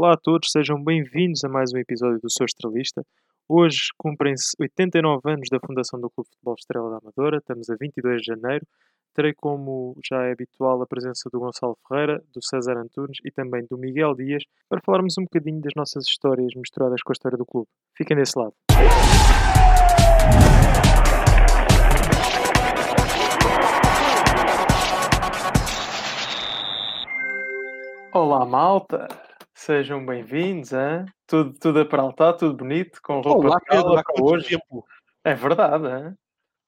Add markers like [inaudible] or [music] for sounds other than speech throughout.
Olá a todos, sejam bem-vindos a mais um episódio do Sou Estrelista. Hoje cumprem-se 89 anos da fundação do Clube de Futebol Estrela da Amadora, estamos a 22 de janeiro. Terei como já é habitual a presença do Gonçalo Ferreira, do César Antunes e também do Miguel Dias para falarmos um bocadinho das nossas histórias misturadas com a história do clube. Fiquem desse lado. Olá, malta! Sejam bem-vindos, hein? Tudo, tudo a peraltar, tudo bonito, com roupa Olá, de há para hoje. tempo? É verdade, hein?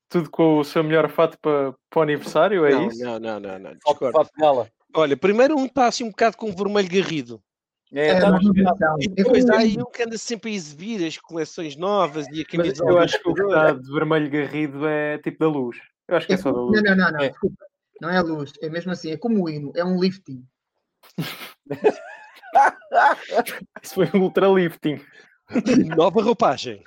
Tudo com o seu melhor fato para, para o aniversário, é não, isso? não, não, não, não, Fato, discordo. fato de gala. Olha, primeiro um está assim um bocado com vermelho garrido. É, É, tá- invenção. E É depois há aí um que anda sempre a exibir as coleções novas e a Mas camisola. eu acho que o que está de vermelho garrido é tipo da luz. Eu acho que é é só da luz. Não, não, não, não, É. desculpa. Não é a luz, é mesmo assim, é como o hino, é um lifting. [laughs] [laughs] Isso foi um ultralifting. Nova roupagem.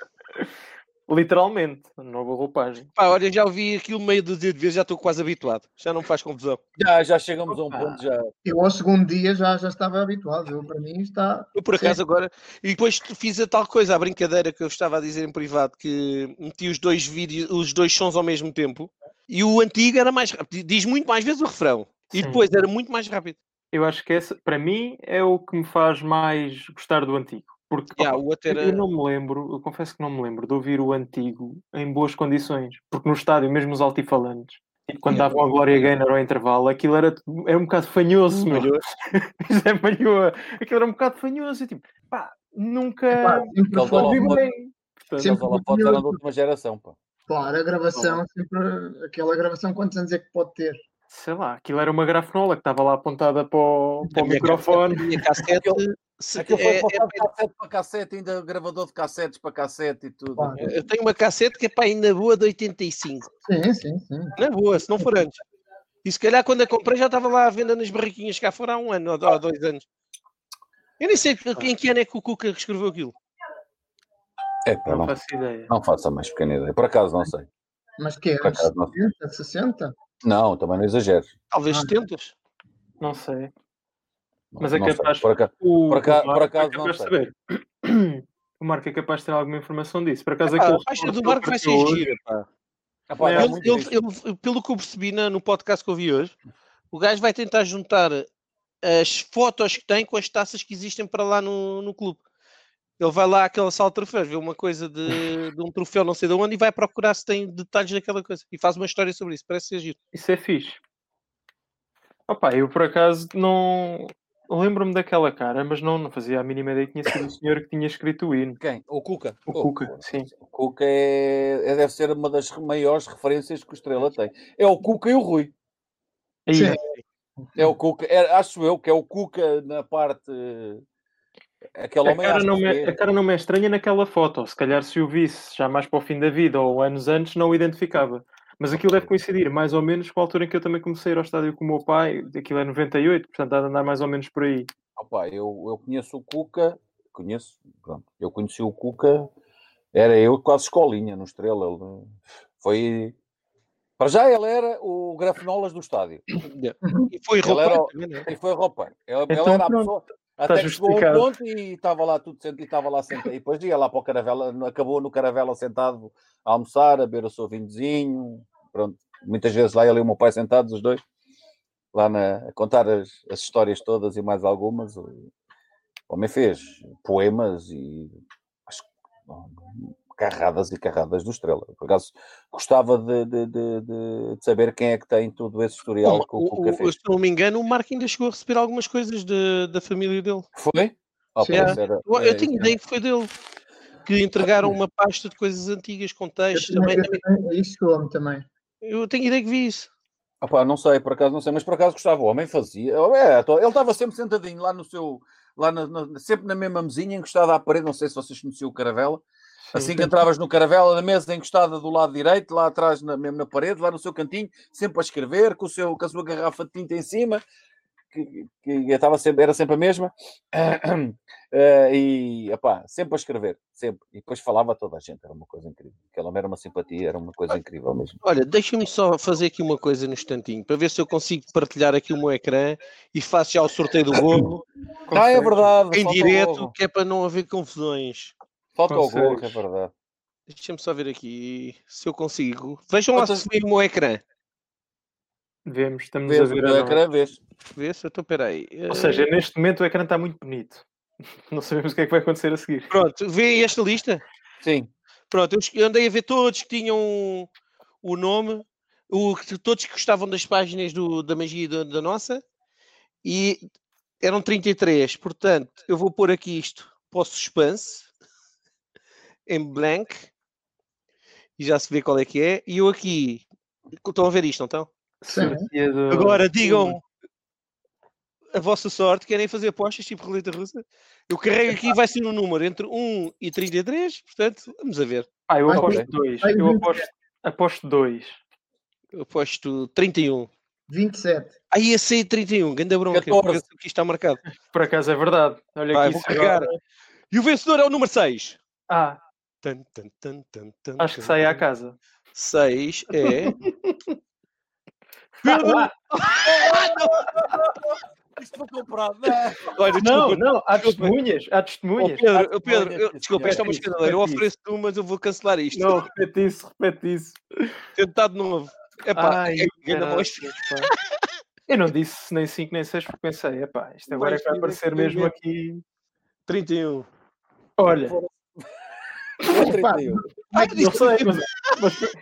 Literalmente, nova roupagem. Pá, olha, já ouvi aquilo meio dúzia de vezes, já estou quase habituado. Já não me faz confusão. já, já chegamos a um Opa. ponto já. Eu ao segundo dia já, já estava habituado. Eu, para mim está. Eu por Sim. acaso agora. E depois fiz a tal coisa, a brincadeira que eu estava a dizer em privado, que meti os dois vídeos, os dois sons ao mesmo tempo. E o antigo era mais rápido. Diz muito mais vezes o refrão. E Sim. depois era muito mais rápido. Eu acho que essa, para mim, é o que me faz mais gostar do antigo. Porque opa, outro eu- era- não me lembro, eu confesso que não me lembro de ouvir o antigo em boas condições. Porque no estádio, mesmo os altifalantes, tipo, quando davam a Glória Gaynor ao intervalo, aquilo era, era um bocado fanhoso, meu. Falhou. [laughs] Isso é fanhoa. Aquilo era um bocado fanhoso. E tipo, pá, nunca Epá, sempre foi- bem. Portanto, Sempre Aqueles holofotes eram da última geração. Pá. Claro, a gravação, sempre. Aquela gravação, quantos anos é que pode ter? Sei lá, aquilo era uma grafenola que estava lá apontada para o, para o microfone. minha cassete. se- Aquilo foi é- passado de cassete para cassete, ainda gravador de cassetes para cassete e tudo. Claro. é- eu tenho uma cassete que é para ainda boa de 85. Sim, sim, sim. Na boa, se não for antes. E se calhar quando a comprei já estava lá à venda nas barraquinhas cá fora há um ano ou há dois anos. Eu nem sei em que ano é que o Cuca escreveu aquilo. É, Não não, faço ideia. não faço a mais pequena ideia. Por acaso, não sei. Mas que é? Por acaso, não. 70, 60? Não, também não exageres. Talvez Ah. 70. Não sei. Mas é não sei. capaz- Por acaso, O, Por por acaso é capaz não de sei. saber. [clears throat] O Marco é capaz de ter alguma informação disso. Por acaso Ah, aquele a faixa do Marco vai ser gira. É, pelo que eu percebi na- no podcast que eu vi hoje, o gajo vai tentar juntar as fotos que tem com as taças que existem para lá no, no clube. Ele vai lá àquela sala de troféus, vê uma coisa de, de um troféu não sei de onde e vai procurar se tem detalhes daquela coisa. E faz uma história sobre isso. Parece ser giro. Isso é fixe. Opa, eu por acaso não lembro-me daquela cara, mas não, não fazia a mínima ideia que tinha sido o senhor que tinha escrito o hino. Quem? O Cuca. O Oh, Cuca, sim. O Cuca é, é- deve ser uma das maiores referências que o Estrela tem. É o Cuca e o Rui. Sim. É o Cuca, é- acho eu que é o Cuca na parte. Aquele a, homem cara não é- a cara não me é estranha naquela foto. Se calhar se o visse já mais para o fim da vida ou anos antes, não o identificava. Mas aquilo deve coincidir mais ou menos com a altura em que eu também comecei a ir ao estádio com o meu pai. Aquilo é 98, portanto há de andar mais ou menos por aí. Opa, eu, eu conheço o Cuca, conheço, pronto, eu conheci o Cuca, era eu quase escolinha no Estrela. Ele foi. Para já ele era o grafenolas do estádio. [coughs] E foi Ele roupa era é? E foi roupeiro. Ele, ele Então, era a pessoa. Até que chegou a um ponto e estava lá tudo sentado, e estava lá sentado. E depois ia lá para o Caravela, acabou no Caravela sentado a almoçar, a beber o seu vinhozinho. Pronto, muitas vezes lá ele e o meu pai sentados, os dois, lá na, a contar as, as histórias todas e mais algumas. O homem fez poemas e acho carradas e carradas do Estrela. Por acaso gostava de, de- de- de- saber quem é que tem todo esse historial que o O- fez. se não me engano, o Marco ainda chegou a receber algumas coisas de- da família dele. Foi? Oh, era- Eu, eu é, tenho isso ideia que foi dele. Que entregaram uma pasta de coisas antigas com textos. também, Também, isso também. eu tenho ideia que vi isso. Ah pá, não sei, por acaso não sei, mas por acaso gostava, o homem fazia. É, tô- ele estava sempre sentadinho lá no seu, lá na- na- sempre na mesma mesinha, encostado à parede. Não sei se vocês conheciam o Caravela. Assim que entravas no Caravela, na mesa encostada do lado direito, lá atrás, na, mesmo na parede, lá no seu cantinho, sempre a escrever, com, o seu, com a sua garrafa de tinta em cima. que, que estava sempre, era sempre a mesma. [clears throat] Eh, e epá, sempre a escrever, sempre. E depois falava a toda a gente, era uma coisa incrível. Aquela era uma simpatia, era uma coisa incrível mesmo. Olha, deixa-me só fazer aqui uma coisa no instantinho, para ver se eu consigo partilhar aqui o meu ecrã e faço já o sorteio do golo Ah, é verdade. em direto, que é para não haver confusões. Falta o gorro, é verdade. Deixa-me só ver aqui se eu consigo. Vejam lá se vê o meu ecrã. Vemos, estamos Vês a o ver. a ecrã, vez. Vê se eu estou, peraí. Ou Eh, seja, neste momento o ecrã está muito bonito. [laughs] Não sabemos o que é que vai acontecer a seguir. Pronto, vê esta lista? Sim. Pronto, eu, andei a ver todos que tinham o nome, o, todos que gostavam das páginas do- da magia da, da nossa, e eram 33. Portanto, eu vou pôr aqui isto para o suspense, em blank, e já se vê qual é que é. E eu aqui, estão a ver isto, não estão? Sim. Agora digam a vossa sorte, querem fazer apostas tipo roleta russa? Eu carrego aqui vai ser um número entre 1 e 33, portanto, vamos a ver. Ah, eu aposto ver. dois. Vai Eu ver. aposto, aposto dois. Eu aposto 31. 27. Aí ia sair 31, grande bronca. 14. penso que isto está marcado. Por acaso é verdade. Olha Vai, aqui. vou carregar. E o vencedor é o número 6. Ah, Tan, tan, tan, tan, tan, acho que sai à casa. 6 é. [laughs] Pedro! [laughs] Isto foi comprado. Olha, Não, não, há testemunhas. Há Oh, testemunhas. Pedro, oh, Pedro, olha, eu- sim, desculpa, esta é uma escadadeira. Eu ofereço-te uma, mas eu vou cancelar isto. Não, repete isso, repete isso. Tentar de novo. Epá, Ai, é, mais. pá. Eu não disse nem 5 nem 6 porque pensei, epá, isto agora é que vai aparecer mesmo aqui. 31. Olha, Epá, Ai, não sei, mas, mas,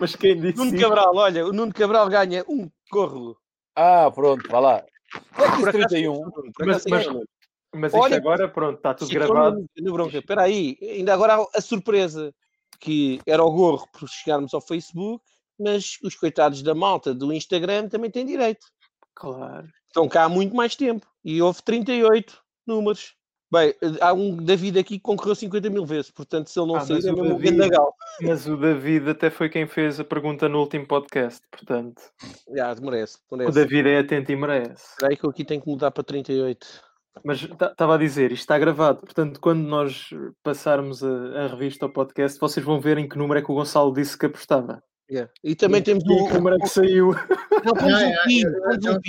mas quem [laughs] disse Nuno isso? Cabral, olha, o Nuno Cabral ganha um corro. Ah, pronto, vá lá. Quanto Por disse acaso, 31? por Mas, mas, é, mas isto Olha, agora, pronto, está tudo gravado. no- no bronca. Espera aí, ainda agora a surpresa que era o gorro por chegarmos ao Facebook, mas os coitados da malta do Instagram também têm direito. Claro. Estão cá há muito mais tempo e houve 38 números. Bem, há um David aqui que concorreu 50 mil vezes, portanto, se ele não Ah, sair, é o mesmo um David- gandagal. Mas o David até foi quem fez a pergunta no último podcast, portanto. Já, merece, O merece. David é atento e merece. Aí que eu aqui tenho que mudar para 38. Mas estava a dizer, isto está gravado, portanto, quando nós passarmos a, a revista ao podcast, vocês vão ver em que número é que o Gonçalo disse que apostava. Yeah. E também temos E em que o, número é que saiu. não, temos o é, temos o.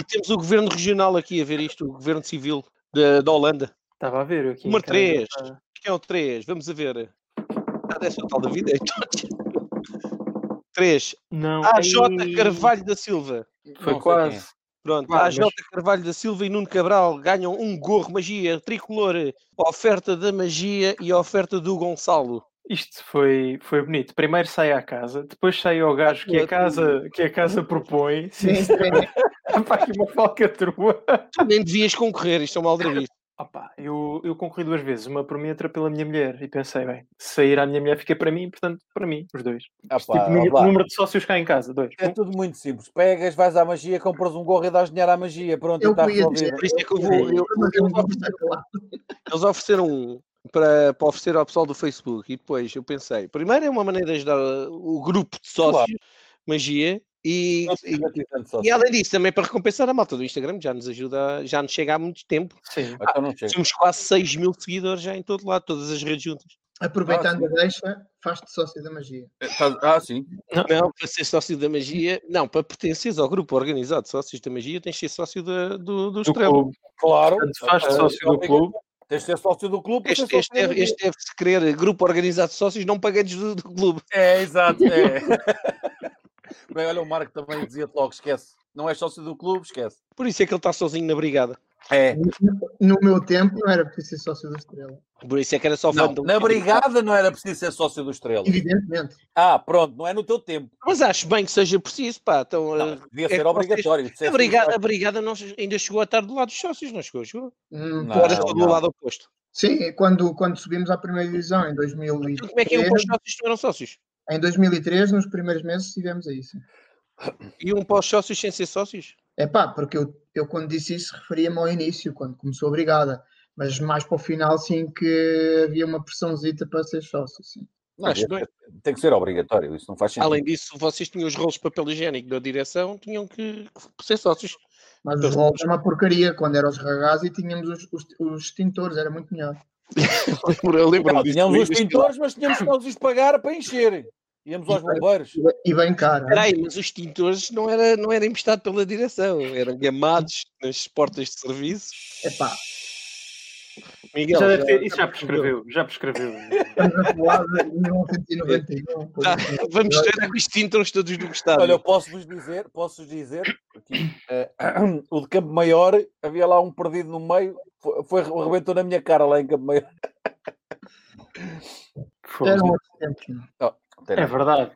E temos o governo regional aqui a ver isto, o governo civil da, da Holanda. Estava a ver eu aqui. Número casa, 3. estava. Quem é o 3? Vamos a ver. Ah, o tal da vida. 3. Não. AJ ei, Carvalho da Silva. Foi Não sei quase. Pronto, Ah, AJ mas- Carvalho da Silva e Nuno Cabral ganham um gorro magia tricolor, oferta da magia e oferta do Gonçalo. Isto foi, foi bonito. Primeiro sai à casa, depois sai ao gajo que a casa, que a casa propõe. Sim, Sim. [laughs] Pá, aqui uma falcatrua. Tu nem devias concorrer, isto é uma aldrabice. Opa, eu, eu concorri duas vezes, uma por mim, outra pela minha mulher. E pensei, bem, se sair à minha mulher fica para mim, portanto, para mim, os dois. Ah, Tipo, número, número de sócios cá em casa, dois. É tudo muito simples. Pegas, vais à magia, compras um gorro e dás dinheiro à magia. Pronto, Eu está resolvido. Por isso é que eu vou. eu- eu eu eles ofereceram um para, para oferecer ao pessoal do Facebook e depois eu pensei, primeiro é uma maneira de ajudar o grupo de sócios, magia, e, Não e, e além disso também para recompensar a malta do Instagram, que já nos ajuda, já nos chega há muito tempo. Sim. Então não chega. Temos quase 6 mil seguidores já em todo lado, todas as redes juntas. Aproveitando Ah, a deixa, faz-te sócio da magia. Ah, sim. Não, para ser sócio da magia, não, para pertenceres ao grupo organizado de sócios da magia, tens de ser sócio da- do, do Do Estrela. clube. Claro. Portanto, faz Ah, sócio do clube. Tens de ser sócio do clube. Este, deve, deve-se querer grupo organizado de sócios não pagantes do, do clube. É, exato. É. [laughs] Bem, olha, o Marco também dizia-te logo: esquece. Não és sócio do clube, esquece. Por isso é que ele está sozinho na brigada. É. No meu tempo não era preciso ser sócio da Estrela. Por isso é que era só Não, um na clube. brigada não era preciso ser sócio do Estrela. Evidentemente. Ah, pronto, não é no teu tempo. Mas acho bem que seja preciso, pá. Então, Não, eh, devia é ser vocês- obrigatório. É a, brigada, a brigada não, ainda chegou a estar do lado dos sócios, não chegou? chegou? Hum, Não. Não. todo do lado oposto. Sim, quando, quando subimos à primeira divisão em 2003, Então, como é que iam para os sócios eram sócios? em 2003, nos primeiros meses, estivemos aí. Sim. Iam para os sócios sem ser sócios? É pá, porque eu, eu quando disse isso referia-me ao início, quando começou a brigada. Mas mais para o final, sim, que havia uma pressãozita para ser sócio, sim. Não, Acho ser- tem que ser obrigatório. Isso não faz sentido. Além disso, vocês tinham os rolos de papel higiênico da direção, tinham que ser sócios. Mas os relógios é uma porcaria. Quando eram os ragás e tínhamos os, os, os extintores, era muito melhor. [laughs] Eu lembro Não, disso. tínhamos os pintores, mas tínhamos que [laughs] os pagar para encher. Íamos aos bombeiros. E bem- caro. Espera aí, mas os tintores não era, não era emprestado pela direção, eram gamados nas portas de serviço. Epá, Miguel, Já já- ter- isso já prescreveu, já prescreveu. estamos a falar de 1991. por Ah, isso. vamos ter com os tintores todos do Estado. Olha, eu posso-vos dizer, posso dizer que eh, [clears throat] o de Campo Maior havia lá um perdido no meio, foi, foi arrebentou na minha cara lá em Campo Maior. Eram outros tempos, não. É verdade.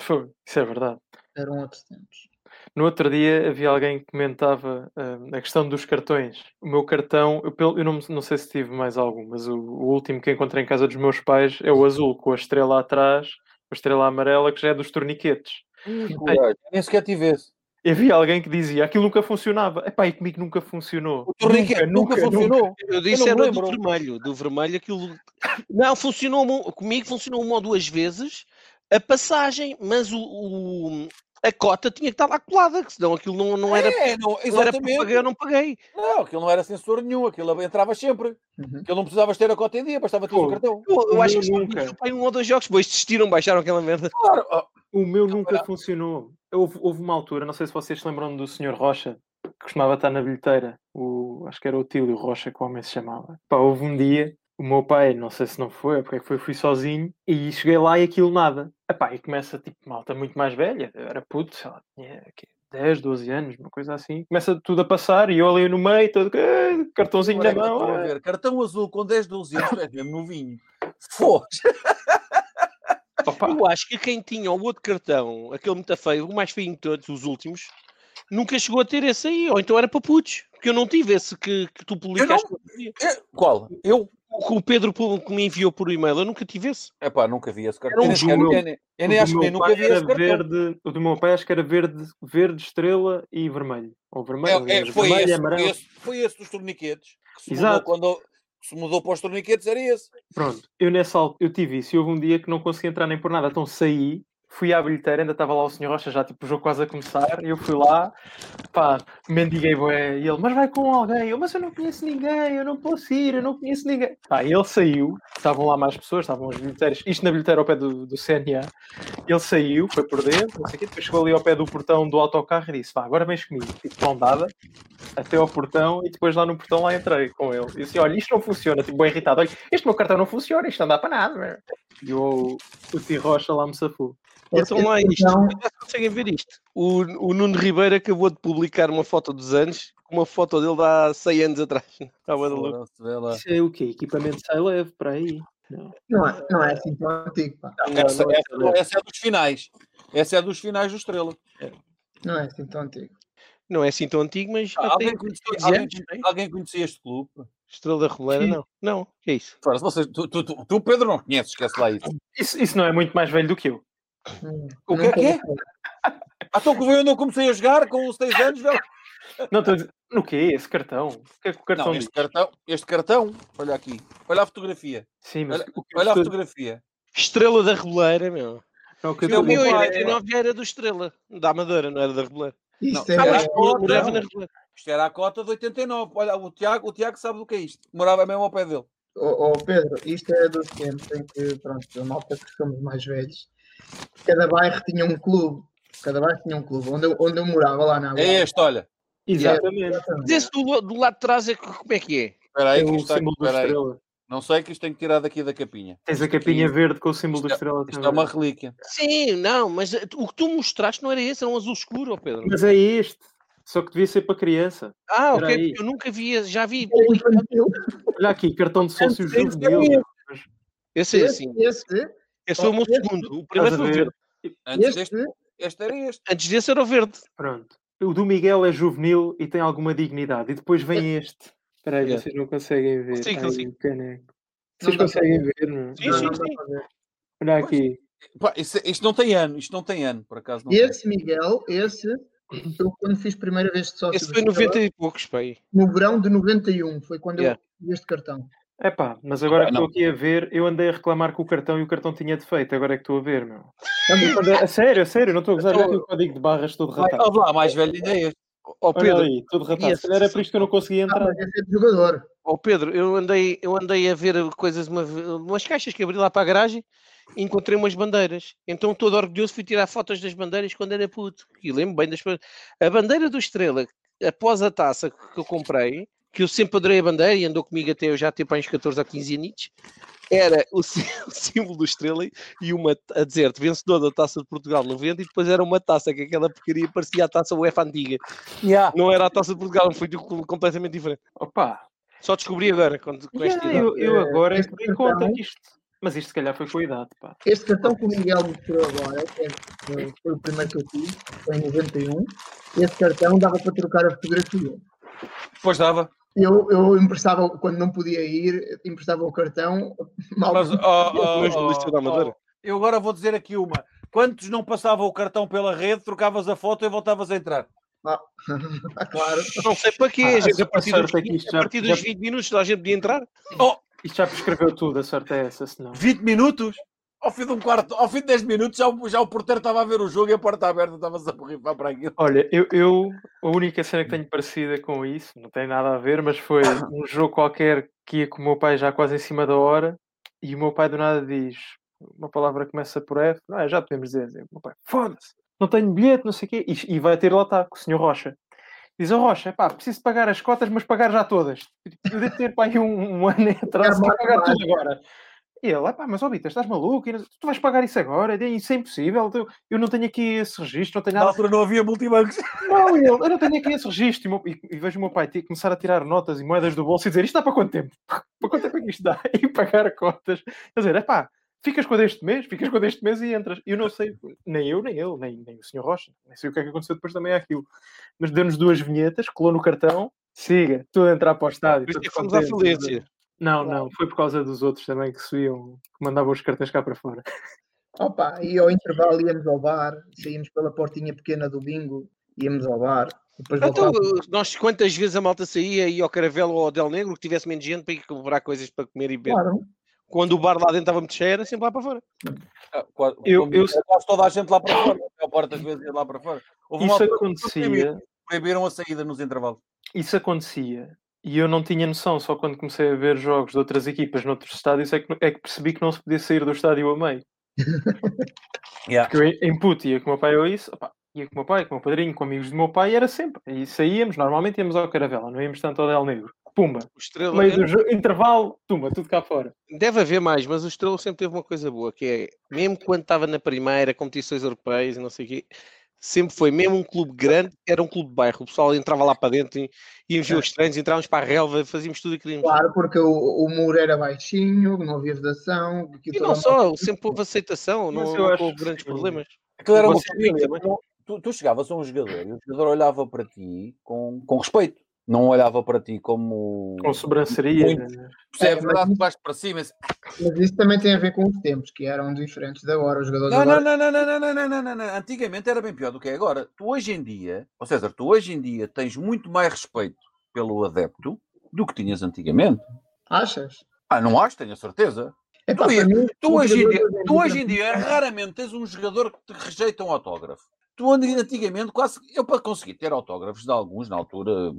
Fogo, Isso é verdade. Eram outros tempos. No outro dia havia alguém que comentava ah, a questão dos cartões. O meu cartão, eu, eu não, não sei se tive mais algum, mas o, o último que encontrei em casa dos meus pais é o azul, com a estrela atrás, a estrela amarela, que já é dos torniquetes. Coragem, Nem sequer tive esse. E havia alguém que dizia aquilo nunca funcionava. Epá, e comigo nunca funcionou. O torniquete nunca, funcionou. Eu disse Eu não era me do lembro. vermelho. Do vermelho aquilo. [coughs] Não, funcionou comigo funcionou uma ou duas vezes a passagem, mas o, o- a cota tinha que estar lá colada, que senão aquilo não, não era. É, não, não era pagar, eu não paguei. Não, aquilo não era sensor nenhum, aquilo entrava sempre. Uhum. Aquilo não precisavas ter a cota em dia, bastava ter o cartão. Eu, eu acho que só nunca. foi um ou dois jogos, depois desistiram, baixaram aquela merda. Claro, O meu nunca funcionou. Houve, houve uma altura, não sei se vocês se lembram do Sr. Rocha, que costumava estar na bilheteira. O, acho que era o Tílio Rocha, que o homem se chamava. Pá, houve um dia, o meu pai, não sei se não foi, porque é que foi, fui sozinho, e cheguei lá e aquilo nada. Epá, e começa, tipo, malta muito mais velha, eu era puto, sei lá, tinha quê, 10, 12 anos, uma coisa assim. Começa tudo a passar e eu ali no meio, todo, "Ah, cartãozinho agora na é mão. estou a ah." ver. Cartão azul com 10, 12 anos, tu és mesmo novinho. Foda. [laughs] Opa, Eu acho que quem tinha o outro cartão, aquele muito feio, o mais feio de todos, os últimos, nunca chegou a ter esse aí, ou então era para putos, porque eu não tive esse que, que tu publicaste. É, Qual? Eu? O que o Pedro que me enviou por e-mail, eu nunca tive esse. Epá, nunca vi esse cartão. Era um Eu jogo. eu nem- eu nem O do acho que nunca vi era esse cartão. verde, o do meu pai acho que era verde, verde estrela e vermelho. Ou vermelho, É, é, foi, vermelho e esse, foi, amarelo. esse, foi esse dos torniquetes. Que se Exato. quando se mudou para os torniquetes, era esse. Pronto, eu nessa altura, eu tive isso e houve um dia que não consegui entrar nem por nada, então saí, fui à bilheteira, ainda estava lá o senhor Rocha, já tipo o jogo quase a começar, e eu fui lá, pá, mendiguei bué, e ele, mas vai com alguém, eu, mas eu não conheço ninguém, eu não posso ir, eu não conheço ninguém. Pá, ele saiu, estavam lá mais pessoas, estavam os bilheteiros, isto na bilheteira ao pé do, do CNA, ele saiu, foi por dentro, não sei o quê, depois chegou ali ao pé do portão do autocarro e disse, vá, agora vens comigo, tipo, mão dada, até ao portão e depois lá no portão lá entrei com ele. E disse, olha, isto não funciona, tipo, bem irritado, olha, este meu cartão não funciona, isto não dá para nada, meu. E o, o T. Rocha lá me safou. Então lá Esse isto. cartão- Vocês conseguem ver isto? O, o Nuno Ribeiro acabou de publicar uma foto dos anos, com uma foto dele de há 100 anos atrás. [laughs] Estava de louco. Isso é o quê? Equipamento sai leve para aí? Não. Não é, não é assim tão antigo, pá. Essa, não é essa- essa é dos finais. Essa é dos finais do Estrela. Não é assim tão antigo. Não é assim tão antigo, mas Ah, alguém, conhecia, 15 alguém, alguém conhecia este clube? Estrela da Roleira, não. Não, que é isso? Fora, vocês, tu, tu, tu, tu, Pedro, não conheces, esquece lá isso. Isso, isso não é muito mais velho do que eu. Hum, O que é que é? então que eu não comecei a jogar com os 6 anos, velho. [laughs] Não, estou a dizer, no quê? Esse cartão? O que é que o cartão Não, diz? este cartão, este cartão, olha aqui, olha a fotografia, Sim, mas olha- eu olha a fotografia. Estrela da Reboleira, meu. não, o que eu a dizer- pai- 89 era do Estrela, da Amadora, não era da Reboleira. Isto Não, é, era- eu na Reboleira. Isto era a cota de 89. Olha, o Tiago, o Tiago sabe do que é isto. Morava mesmo ao pé dele. Ó ó, Pedro, isto é dos tempos em que, pronto, a malta que somos mais velhos, cada bairro tinha um clube. Cada bairro tinha um clube. Onde eu, onde eu morava lá na água. É este, olha. Exatamente. Mas esse do, do lado de trás, é, que- como é que é? Espera aí, É que está aqui, espera aí. Não sei que isto tem que tirar daqui da capinha. Tens a capinha verde com o símbolo do Isto é- estrela Isto é uma relíquia. Sim, não, mas o que tu mostraste não era esse, era um azul escuro, Pedro. Mas é este. Só que devia ser para criança. Ah, Espera ok, aí. porque eu nunca vi, já vi. Infantil. Olha aqui, cartão de sócio Esse é juvenil. Esse é Esse, assim. esse, Esse foi o meu esse- segundo. O primeiro a foi o ver? verde. Antes deste, este, este era este. Antes desse era o verde. Pronto. O do Miguel é juvenil e tem alguma dignidade. E depois vem [laughs] este. Espera aí, Yeah. vocês não conseguem ver. Consigo, Ai, consigo. o Vocês conseguem ver, não? Sim, não, sim, sim. ver. Olha aqui. Pá, isto, isto não tem ano. Isto não tem ano, por acaso. Não tem. Esse Miguel, esse, eu quando fiz primeira vez de sócio Esse foi Estrela, 90 e poucos, pá. aí. no verão de 91, foi quando Yeah. eu fiz este cartão. Epá, mas agora Ah, que estou aqui a ver, eu andei a reclamar com o cartão e o cartão tinha defeito. Agora é que estou a ver, meu. A sério, a sério, não estou a gozar. Já aqui o código de barras todo ratado. ouve lá, mais velho ainda é este. Ó Olha Pedro, aí, tudo ratado. esse- calhar era por isto que eu não conseguia Ah, entrar. esse é de jogador. ó Pedro, eu andei, eu andei a ver coisas, uma, umas caixas que abri lá para a garagem e encontrei umas bandeiras. Então, todo orgulhoso, fui tirar fotos das bandeiras quando era puto. E lembro bem das. A bandeira do Estrela, após a taça que eu comprei, que eu sempre adorei a bandeira e andou comigo até eu já ter para uns 14 ou 15 anos, era o, sí- [laughs] o símbolo do Estrela e uma a dizer vencedor da taça de Portugal 90 e depois era uma taça que aquela porcaria parecia a taça UEFA antiga. Yeah. Não era a taça de Portugal, foi completamente diferente. Opa, Só descobri agora com, com esta yeah, idade. eu, eu agora Este dei conta. Mas isto se calhar foi com a idade, pá. Este cartão que o Miguel mostrou agora, é- foi o primeiro que eu tive, foi em 91. Esse cartão dava para trocar a fotografia. Pois dava. Eu, eu emprestava, quando não podia ir, emprestava o cartão. [laughs] Mal Mas, [laughs] da Amadora. ó, eu agora vou dizer aqui uma. Quantos não passavam o cartão pela rede, trocavas a foto e voltavas a entrar? [laughs] claro. Não sei para quê, Ah, a gente, a partir, dos, é a já- partir dos já- 20 minutos toda a gente podia entrar. Isto já prescreveu tudo, a sorte é essa, senão. 20 minutos? Ao fim de um quarto, ao fim de 10 minutos, já o, já o porteiro estava a ver o jogo e a porta aberta estava-se a borrifar para aquilo. Olha, eu, eu a única cena que tenho parecida com isso, não tem nada a ver, mas foi [laughs] um jogo qualquer que ia com o meu pai já quase em cima da hora e o meu pai do nada diz uma palavra que começa por F, ah, já podemos dizer, dizer, meu pai, foda-se, não tenho bilhete, não sei o quê, e, e vai ter lá está com o senhor Rocha. Diz a Rocha, pá, preciso pagar as cotas, mas pagar já todas. Eu devo ter para aí um, um ano atrás, É vou pagar tudo agora. E ele, pá, mas ó Vitor, estás maluco? Tu vais pagar isso agora? Isso é impossível. Eu- não tenho aqui esse registro, não tenho Na nada. altura não havia multibancos. [laughs] Não, ele, eu não tenho aqui esse registro. E, e- vejo o meu pai começar a tirar notas e moedas do bolso e dizer isto dá para quanto tempo? Para quanto tempo é que isto dá? [laughs] E pagar contas. Quer dizer, é pá, ficas com a deste mês, ficas com a deste mês e entras. E eu não sei, nem eu, nem ele, nem, nem o senhor Rocha, nem sei o que é que aconteceu depois também àquilo. Mas deu-nos duas vinhetas, colou no cartão, siga, tudo a entrar para o estádio. Por isso é que fomos à falência. Não, não, foi por causa dos outros também que subiam, que mandavam os cartões cá para fora. Opa, e ao intervalo íamos ao bar, saímos pela portinha pequena do bingo, íamos ao bar. Depois Então, voltávamos. nós quantas vezes a malta saía e ao Caravelo ou ao Del Negro que tivesse menos gente para ir comprar coisas para comer e beber? Claro. Quando o bar lá dentro estava muito cheio, era sempre lá para fora. Ah, Eu- como eu- quase toda a gente lá para fora. A porta das vezes ia lá para fora. Houve uma Isso acontecia. proibiram a saída nos intervalos. isso acontecia e eu não tinha noção, só quando comecei a ver jogos de outras equipas noutros estádios é que, é que percebi que não se podia sair do estádio a meio. [laughs] Yeah. Porque eu em- puto ia com o meu pai ou isso, opá, ia com o meu pai, com o meu padrinho, com amigos do meu pai, era sempre. E saíamos, normalmente íamos ao Caravela, não íamos tanto ao Del Negro. Pumba, O Estrela meio do intervalo, tumba, tudo cá fora. deve haver mais, mas o Estrela sempre teve uma coisa boa, que é, mesmo quando estava na primeira, competições europeias e não sei o quê, sempre foi, mesmo um clube grande, era um clube de bairro. O pessoal entrava lá para dentro, e- íamos ver os treinos, entrávamos para a relva, fazíamos tudo o que queríamos. Claro, porque o, o muro era baixinho, não havia vedação. E não só, sempre houve aceitação, Mas não, não houve grandes que- problemas. Aquilo era uma família. não- Tu, tu chegavas a um jogador e o jogador olhava para ti com, com respeito. Não olhava para ti como. Com sobranceria. Muito. né? Percebes? É, mas- de baixo para cima. disse, Mas isso também tem a ver com os tempos, que eram diferentes de agora. Os jogadores Não, agora não, não, não, não, não, não, não, não, não. Antigamente era bem pior do que é agora. Tu hoje em dia, ou César, tu hoje em dia tens muito mais respeito pelo adepto do que tinhas antigamente. achas? Ah, não acho, tenho a certeza. Epá, Tu, mim, tu hoje em dia, jogadores tu hoje em dia raramente tens um jogador que te rejeita um autógrafo. Tu antigamente quase eu para conseguir ter autógrafos de alguns na altura,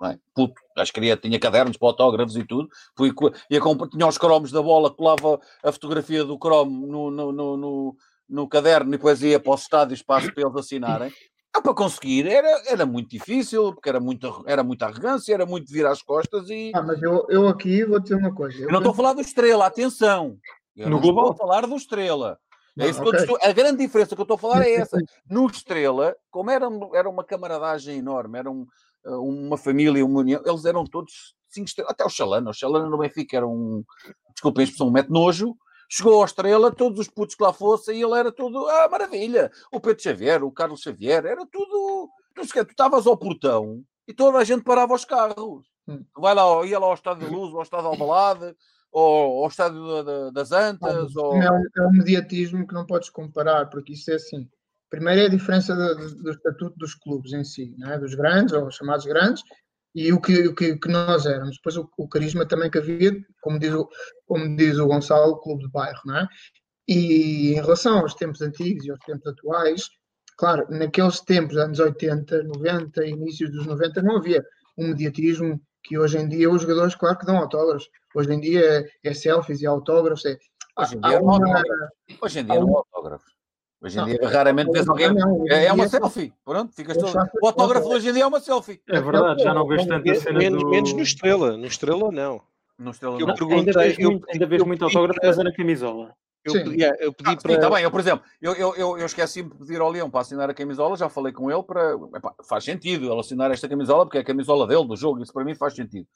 não é? puto, acho que tinha cadernos para autógrafos e tudo, fui, ia comprar, tinha os cromos da bola, colava a fotografia do cromo no, no, no, no, no caderno e depois ia para os estádios para, para eles assinarem. [coughs] Ah, para conseguir era, era muito difícil, porque era muita, era muita arrogância, era muito vir às costas e Ah, mas eu, eu aqui vou dizer uma coisa. eu não estou a falar do Estrela, atenção. Eu No não global. estou a falar do Estrela. É Não, isso que eu ok. estou- A grande diferença que eu estou a falar é [laughs] essa. No Estrela, como era, era uma camaradagem enorme, era um- uma família, uma união, eles eram todos cinco estrelas. Até o Chalana. O Chalana no Benfica era um. Desculpem a expressão, um mete nojo. Chegou ao Estrela, todos os putos que lá fossem, e ele era tudo. Ah, maravilha! O Pedro Xavier, o Carlos Xavier, era tudo. Tu estavas ao portão e toda a gente parava os carros. Hum. Vai lá, ia lá ao Estádio da Luz, ao Estádio [laughs] de Albalade, ou ao Estádio da- da- das Antas, ou... É um, é um mediatismo que não podes comparar, porque isso é assim. Primeiro é a diferença do, do- estatuto dos clubes em si, é? dos grandes, ou chamados grandes, e o que, o que, o que nós éramos. Depois o, o carisma também que havia, como diz, o, como diz o Gonçalo, clube de bairro, não é? E em relação aos tempos antigos e aos tempos atuais, Claro, naqueles tempos, anos 80, 90, inícios dos 90, não havia um mediatismo que hoje em dia os jogadores, claro que dão autógrafos. Hoje em dia é, é selfies e autógrafos. É, hoje em dia, uma, em dia não há autógrafos. Hoje em dia não, raramente vês alguém. Não, é, é, uma selfie. Pronto, ficas todo... O autógrafo hoje em dia é uma selfie. É verdade, já não vejo tanto a cena menos, do... menos no Estrela. No Estrela, não. No Estrela, eu não. Ainda vejo muito, ainda vejo muito autógrafo, mas é na camisola. Eu pedi, eu pedi ah, para. Sim, tá bem. Eu, por exemplo, eu, eu, eu, eu esqueci-me de pedir ao Leão para assinar a camisola, já falei com ele para. Epá, faz sentido ele assinar esta camisola, porque é a camisola dele, do jogo, isso para mim faz sentido.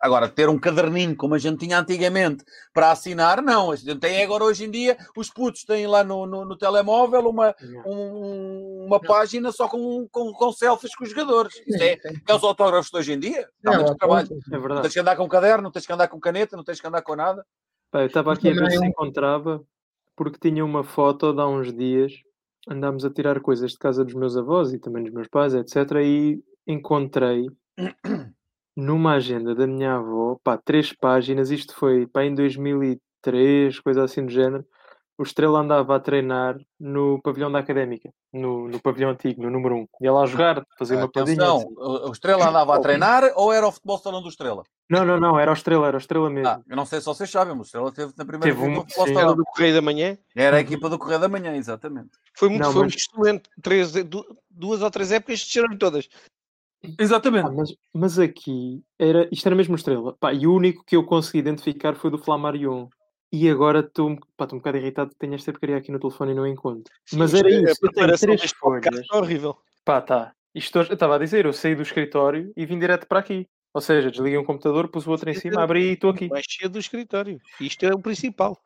Agora, ter um caderninho como a gente tinha antigamente para assinar, não. A gente tem agora hoje em dia, os putos têm lá no, no, no telemóvel uma, um, uma página só com, com, com selfies com os jogadores. Isso é, é os autógrafos de hoje em dia. Dá muito trabalho. É verdade. Não tens que andar com um caderno, não tens que andar com caneta, não tens que andar com nada. Eu estava aqui a ver se encontrava porque tinha uma foto de há uns dias. Andámos a tirar coisas de casa dos meus avós e também dos meus pais, etc. E encontrei [clears throat] numa agenda da minha avó, pá, três páginas. Isto foi pá, em 2003, coisa assim do género o Estrela andava a treinar no pavilhão da Académica, no, no pavilhão antigo, no número 1. Ia lá jogar, fazer uma padinha. Não, o Estrela andava a [laughs] treinar ou era o futebol salão do Estrela? Não, não, não, era o Estrela, era o Estrela mesmo. Ah, eu não sei se vocês sabem, mas o Estrela teve na primeira teve um, futebol salão. do Correio da Manhã? Era a equipa do Correio da Manhã, exatamente. Foi muito, não, foi mas... excelente. Três, duas ou três épocas desceram todas. Exatamente. Ah, mas, mas aqui, era, isto era mesmo Estrela. Pá, e o único que eu consegui identificar foi do Flamarion. E agora estou um bocado irritado que tenho esta porcaria aqui no telefone e não encontro. Sim, Mas era é isso, eu tenho três folhas. É horrível. Pá, tá. Isto eu estava a dizer, eu saí do escritório e vim direto para aqui. Ou seja, desliguei um computador, pus o outro em cima, abri e estou aqui. Mais cedo do escritório. Isto é o principal.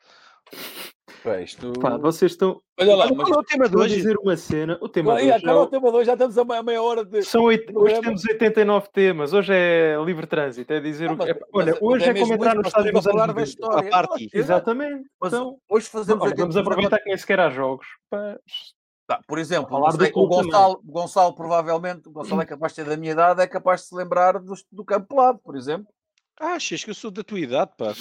Pá, isto... Pá, vocês estão. Olha lá, mas... é o tema de hoje? dizer uma cena. O tema Pá, de hoje. É... o tema de hoje? Já estamos a meia hora de. São oito... Hoje temos 89 temas. Hoje é livre trânsito. É dizer não, o que. Olha, mas, hoje é, é como entrar no estádio nos falar da história. A parte. Exatamente. Mas então, hoje fazemos. Olha, vamos aproveitar que nem sequer há jogos. Pá. Tá, por exemplo, sei, o Gonçalo, Gonçalo, provavelmente, o Gonçalo é capaz de ter da minha idade, é capaz de se lembrar do, do campo pelado, por exemplo. Ah, achas que eu sou da tua idade, pá?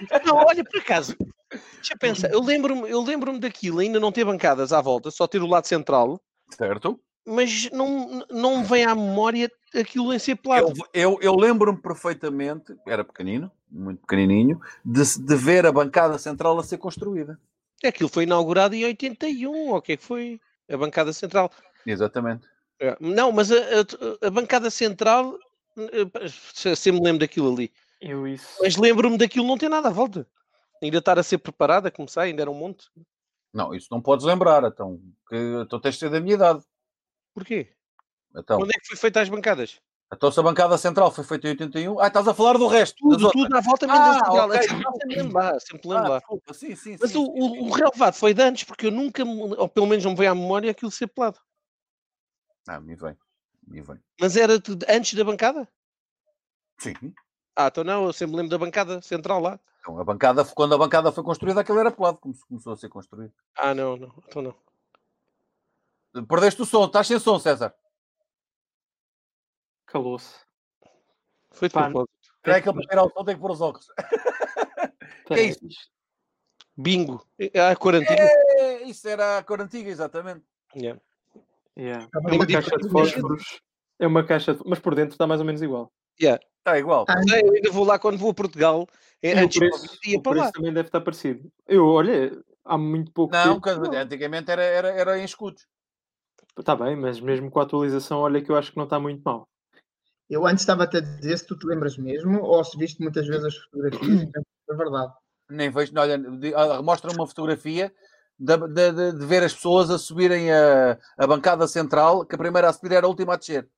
[laughs] não, olha, por acaso, deixa eu pensar, eu lembro-me eu lembro daquilo, ainda não ter bancadas à volta, só ter o lado central. Certo. Mas não, não vem à memória aquilo em ser pelado. Eu, eu, eu lembro-me perfeitamente, era pequenino, muito pequenininho, de, de ver a bancada central a ser construída. Aquilo foi inaugurado em 81, ou o que é que foi? A bancada central. Exatamente. É, não, mas a, a, a bancada central se, se me lembro daquilo ali. Eu isso. Mas lembro-me daquilo não ter nada à volta. Ainda estar a ser preparada, comecei, ainda era um monte. Não, isso não podes lembrar, então, que tu tens de ser da minha idade. Porquê? Então, Quando é que foi feita as bancadas? Então, se a bancada central foi feita em 81, ah, estás a falar do resto. Tudo, tudo à volta menos ah, central. Okay. Sempre lembrar, sempre lembrar. Ah, sim, sim, Mas sim, o, sim. o, relevado foi de antes, porque eu nunca, ou pelo menos não me veio à memória aquilo ser pelado. Ah, me vem, me vem. Mas era antes da bancada? Sim. Ah, então não, eu sempre lembro da bancada central lá. Então, a bancada, quando a bancada foi construída, aquilo era pelado, como começou a ser construído. Ah, não, não, então não. Perdeste o som, estás sem som, César. Calou-se. Foi tudo. É aquele primeiro ao som, tem que pôr os óculos. [laughs] que é isso? Bingo. É a cor antiga. É, isso era a cor antiga, exatamente. Yeah. Yeah. É uma caixa de fósforos. É uma caixa, de... mas por dentro está mais ou menos igual. Yeah. Está igual. Ah, eu ainda vou lá quando vou a Portugal. É, antes o preço, o preço também deve estar parecido. Eu, olha, há muito pouco não, tempo. Não, antigamente era, era, era em escudos. Está bem, mas mesmo com a atualização, olha que eu acho que não está muito mal. Eu antes estava-te a dizer se tu te lembras mesmo ou se viste muitas vezes as fotografias, é verdade. Nem vejo, olha, mostra uma fotografia de, de, de, de, ver as pessoas a subirem a, a bancada central, que a primeira a subir era a última a descer.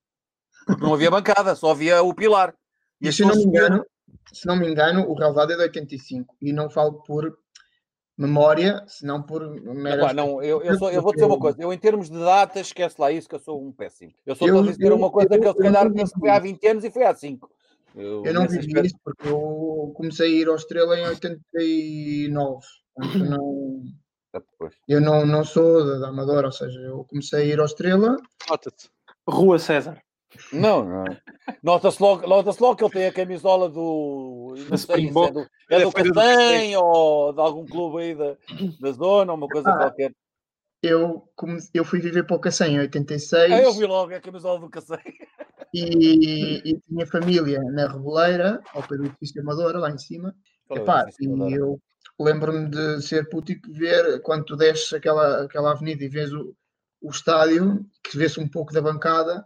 Porque não havia bancada, só havia o pilar. E, e se, não me engano, se não me engano, o relevado é de 85. E não falo por memória, senão por mera. Não, eu, eu, sou, eu vou dizer uma coisa. Eu, em termos de datas, esquece lá isso, que eu sou um péssimo. Eu só estou a dizer uma coisa eu, que eu, se calhar, penso que foi há 20 anos e foi há 5. Eu, eu não vivi aspecto... isso porque eu comecei a ir ao Estrela em 89. Portanto, não. Eu não, não sou da, da Amadora, ou seja, eu comecei a ir ao Estrela. Rua César. Não, não. Nota-se logo, nota logo que ele tem a camisola do. Não sei, é do, é do Cacém ou de algum clube aí da, da zona, uma coisa ah, qualquer. eu, come- eu fui viver para o Cacém em 86 Ah, eu vi logo a camisola do Cacém. e, e tinha família na Reboleira, ao pé do edifício Amadora, lá em cima. É Epá, edifício e eu lembro-me de ser puto e ver quando tu desces aquela, aquela avenida e vês o, o estádio, que vês um pouco da bancada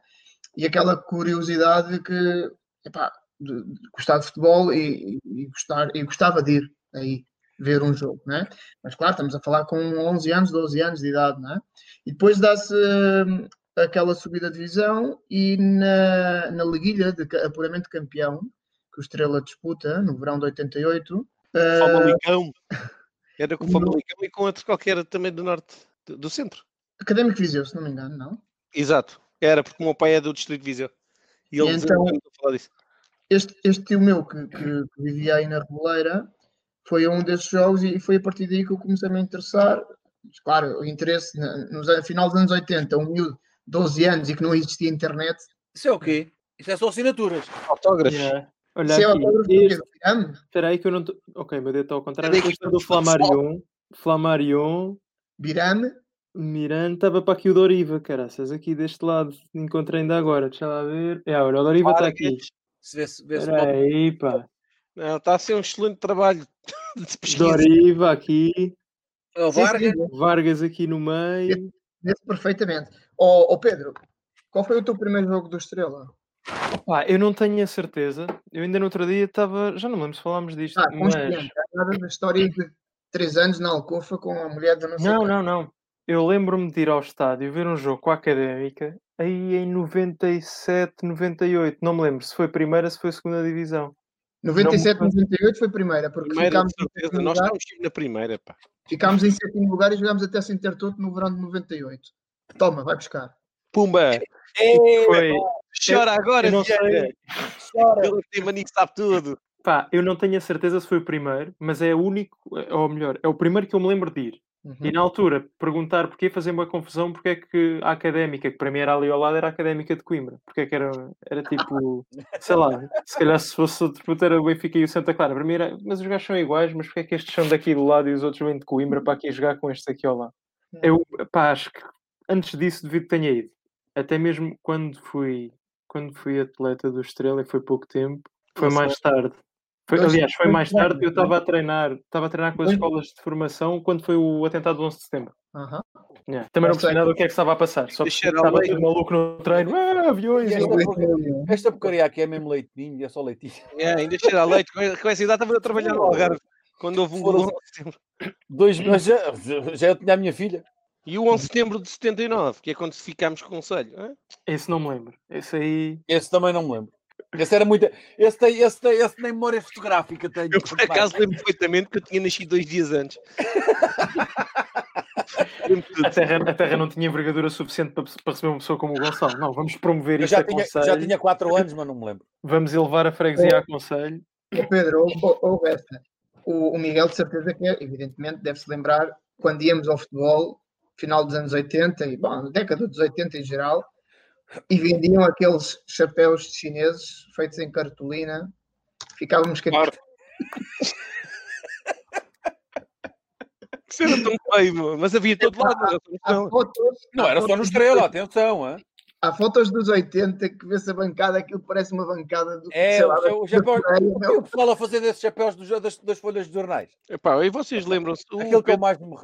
e aquela curiosidade que epá, de, de gostar de futebol e, e, gostar, e gostava de ir aí ver um jogo, né? Mas claro, estamos a falar com 11 anos, 12 anos de idade, né? E depois dá-se hum, aquela subida de divisão e na, na liguilha de apuramento campeão que o Estrela disputa no verão de 88, eh, Famalicão. [laughs] Era com o Famalicão e com outro qualquer também do norte, do, do centro. Académico Viseu, se não me engano, não? Exato. Era, porque o meu pai é do Distrito de Viseu. E ele E então-. Este, este tio meu que, que, que vivia aí na Reboleira foi a um desses jogos e foi a partir daí que eu comecei a me interessar. Mas, claro, o interesse na- nos no final dos anos 80, um miúdo de 12 anos e que não existia internet. Isso é o quê? Isso é só assinaturas. Autógrafos. Yeah. Olha é aqui, autógrafo do este, Do espera aí que eu não estou... Ok, meu dedo está ao contrário. Este é do a falar. Flamarion. Flamarion. Birame? Miranda estava para aqui o Doriva, caraças, aqui deste lado, encontrei ainda agora, deixa lá ver. É, olha, o Doriva está aqui. Se vê se, vê se aí, pá. Não, está a ser um excelente trabalho [laughs] de pesquisa. Doriva aqui, É Vargas. Vargas aqui no meio. vê-se perfeitamente. Ó ó, Pedro, qual foi o teu primeiro jogo do Estrela? Pá, eu não tenho a certeza, eu ainda no outro dia estava, já não me lembro se falámos disto, Ah, mas... Nada da história de 3 anos na Alcofa com a mulher da não sei Não, não, não. Eu lembro-me de ir ao estádio ver um jogo com a Académica, aí em 97, 98, não me lembro se foi primeira, se foi segunda divisão. 97, Não me- 98 foi a primeira, porque Primeira, ficámos certeza. Nós lugar, estamos na primeira, pá. ficámos em sétimo lugar e jogámos até sem ter todo no verão de 98. Toma, vai buscar. Pumba! Foi, Chora agora, eu não sei, Chora. Ele tem mania que sabe tudo. pá, eu não tenho a certeza se foi o primeiro, mas é o único, ou melhor, é o primeiro que eu me lembro de ir. Uhum. E na altura, perguntar porquê fazer uma confusão, porque é que a académica, que para mim era ali ao lado, era a académica de Coimbra. Porque é que era, era tipo, sei lá, se calhar se fosse outro puto era o Benfica e o Santa Clara. Para mim era, mas os gajos são iguais, mas porque é que estes são daqui do lado e os outros vêm de Coimbra para aqui jogar com estes aqui ao lado? Eu, pá, acho que antes disso devido que tenha ido. Até mesmo quando fui, quando fui atleta do Estrela, e foi pouco tempo, foi mais tarde. Foi- aliás, foi mais tarde anos, eu é? estava a treinar, estava a treinar com as escolas de formação quando foi o atentado do 11 de setembro. Aham. Yeah. Também não percebi nada do que é que estava a passar. Só que estava tudo maluco no treino. Ah, aviões! Esta, porcaria- esta porcaria aqui é mesmo leitinho, é só leitinho. É, ainda cheira a leite. Com essa idade estava a trabalhar no Algarve. Quando houve o Foda-se. 11 de setembro. Dois, mas já, já eu tinha a minha filha. E o 11 de setembro de 79, que é quando ficámos com o conselho. hã? Esse não me lembro. Esse aí. Esse também não me lembro. Esse era muito. Esse, tem, esse, tem, esse nem memória fotográfica tenho. Eu por acaso lembro perfeitamente que eu tinha nascido dois dias antes. [laughs] A terra, a terra não tinha envergadura suficiente para, para receber uma pessoa como o Gonçalo. Não, vamos promover Eu isto já a tinha, conselho. já tinha 4 anos, mas não me lembro. Vamos elevar a freguesia a conselho. Ó Pedro, ou, ou, esta. O, o Miguel, de certeza que, evidentemente, deve-se lembrar quando íamos ao futebol, final dos anos 80, e, bom, década dos 80 em geral, e vendiam aqueles chapéus chineses feitos em cartolina. Ficávamos com Claro. Isso era tão feio, mas havia todo lado. Há não. fotos, Não, há era só no estrela, atenção. Hã? Há fotos dos 80 que vê-se a bancada, aquilo parece uma bancada do É, sei lá, o, o chapéu, o, meu. o pessoal a fazer desses chapéus dos- das, das folhas de jornais. Epá, e vocês lembram-se? O Aquele que eu mais me.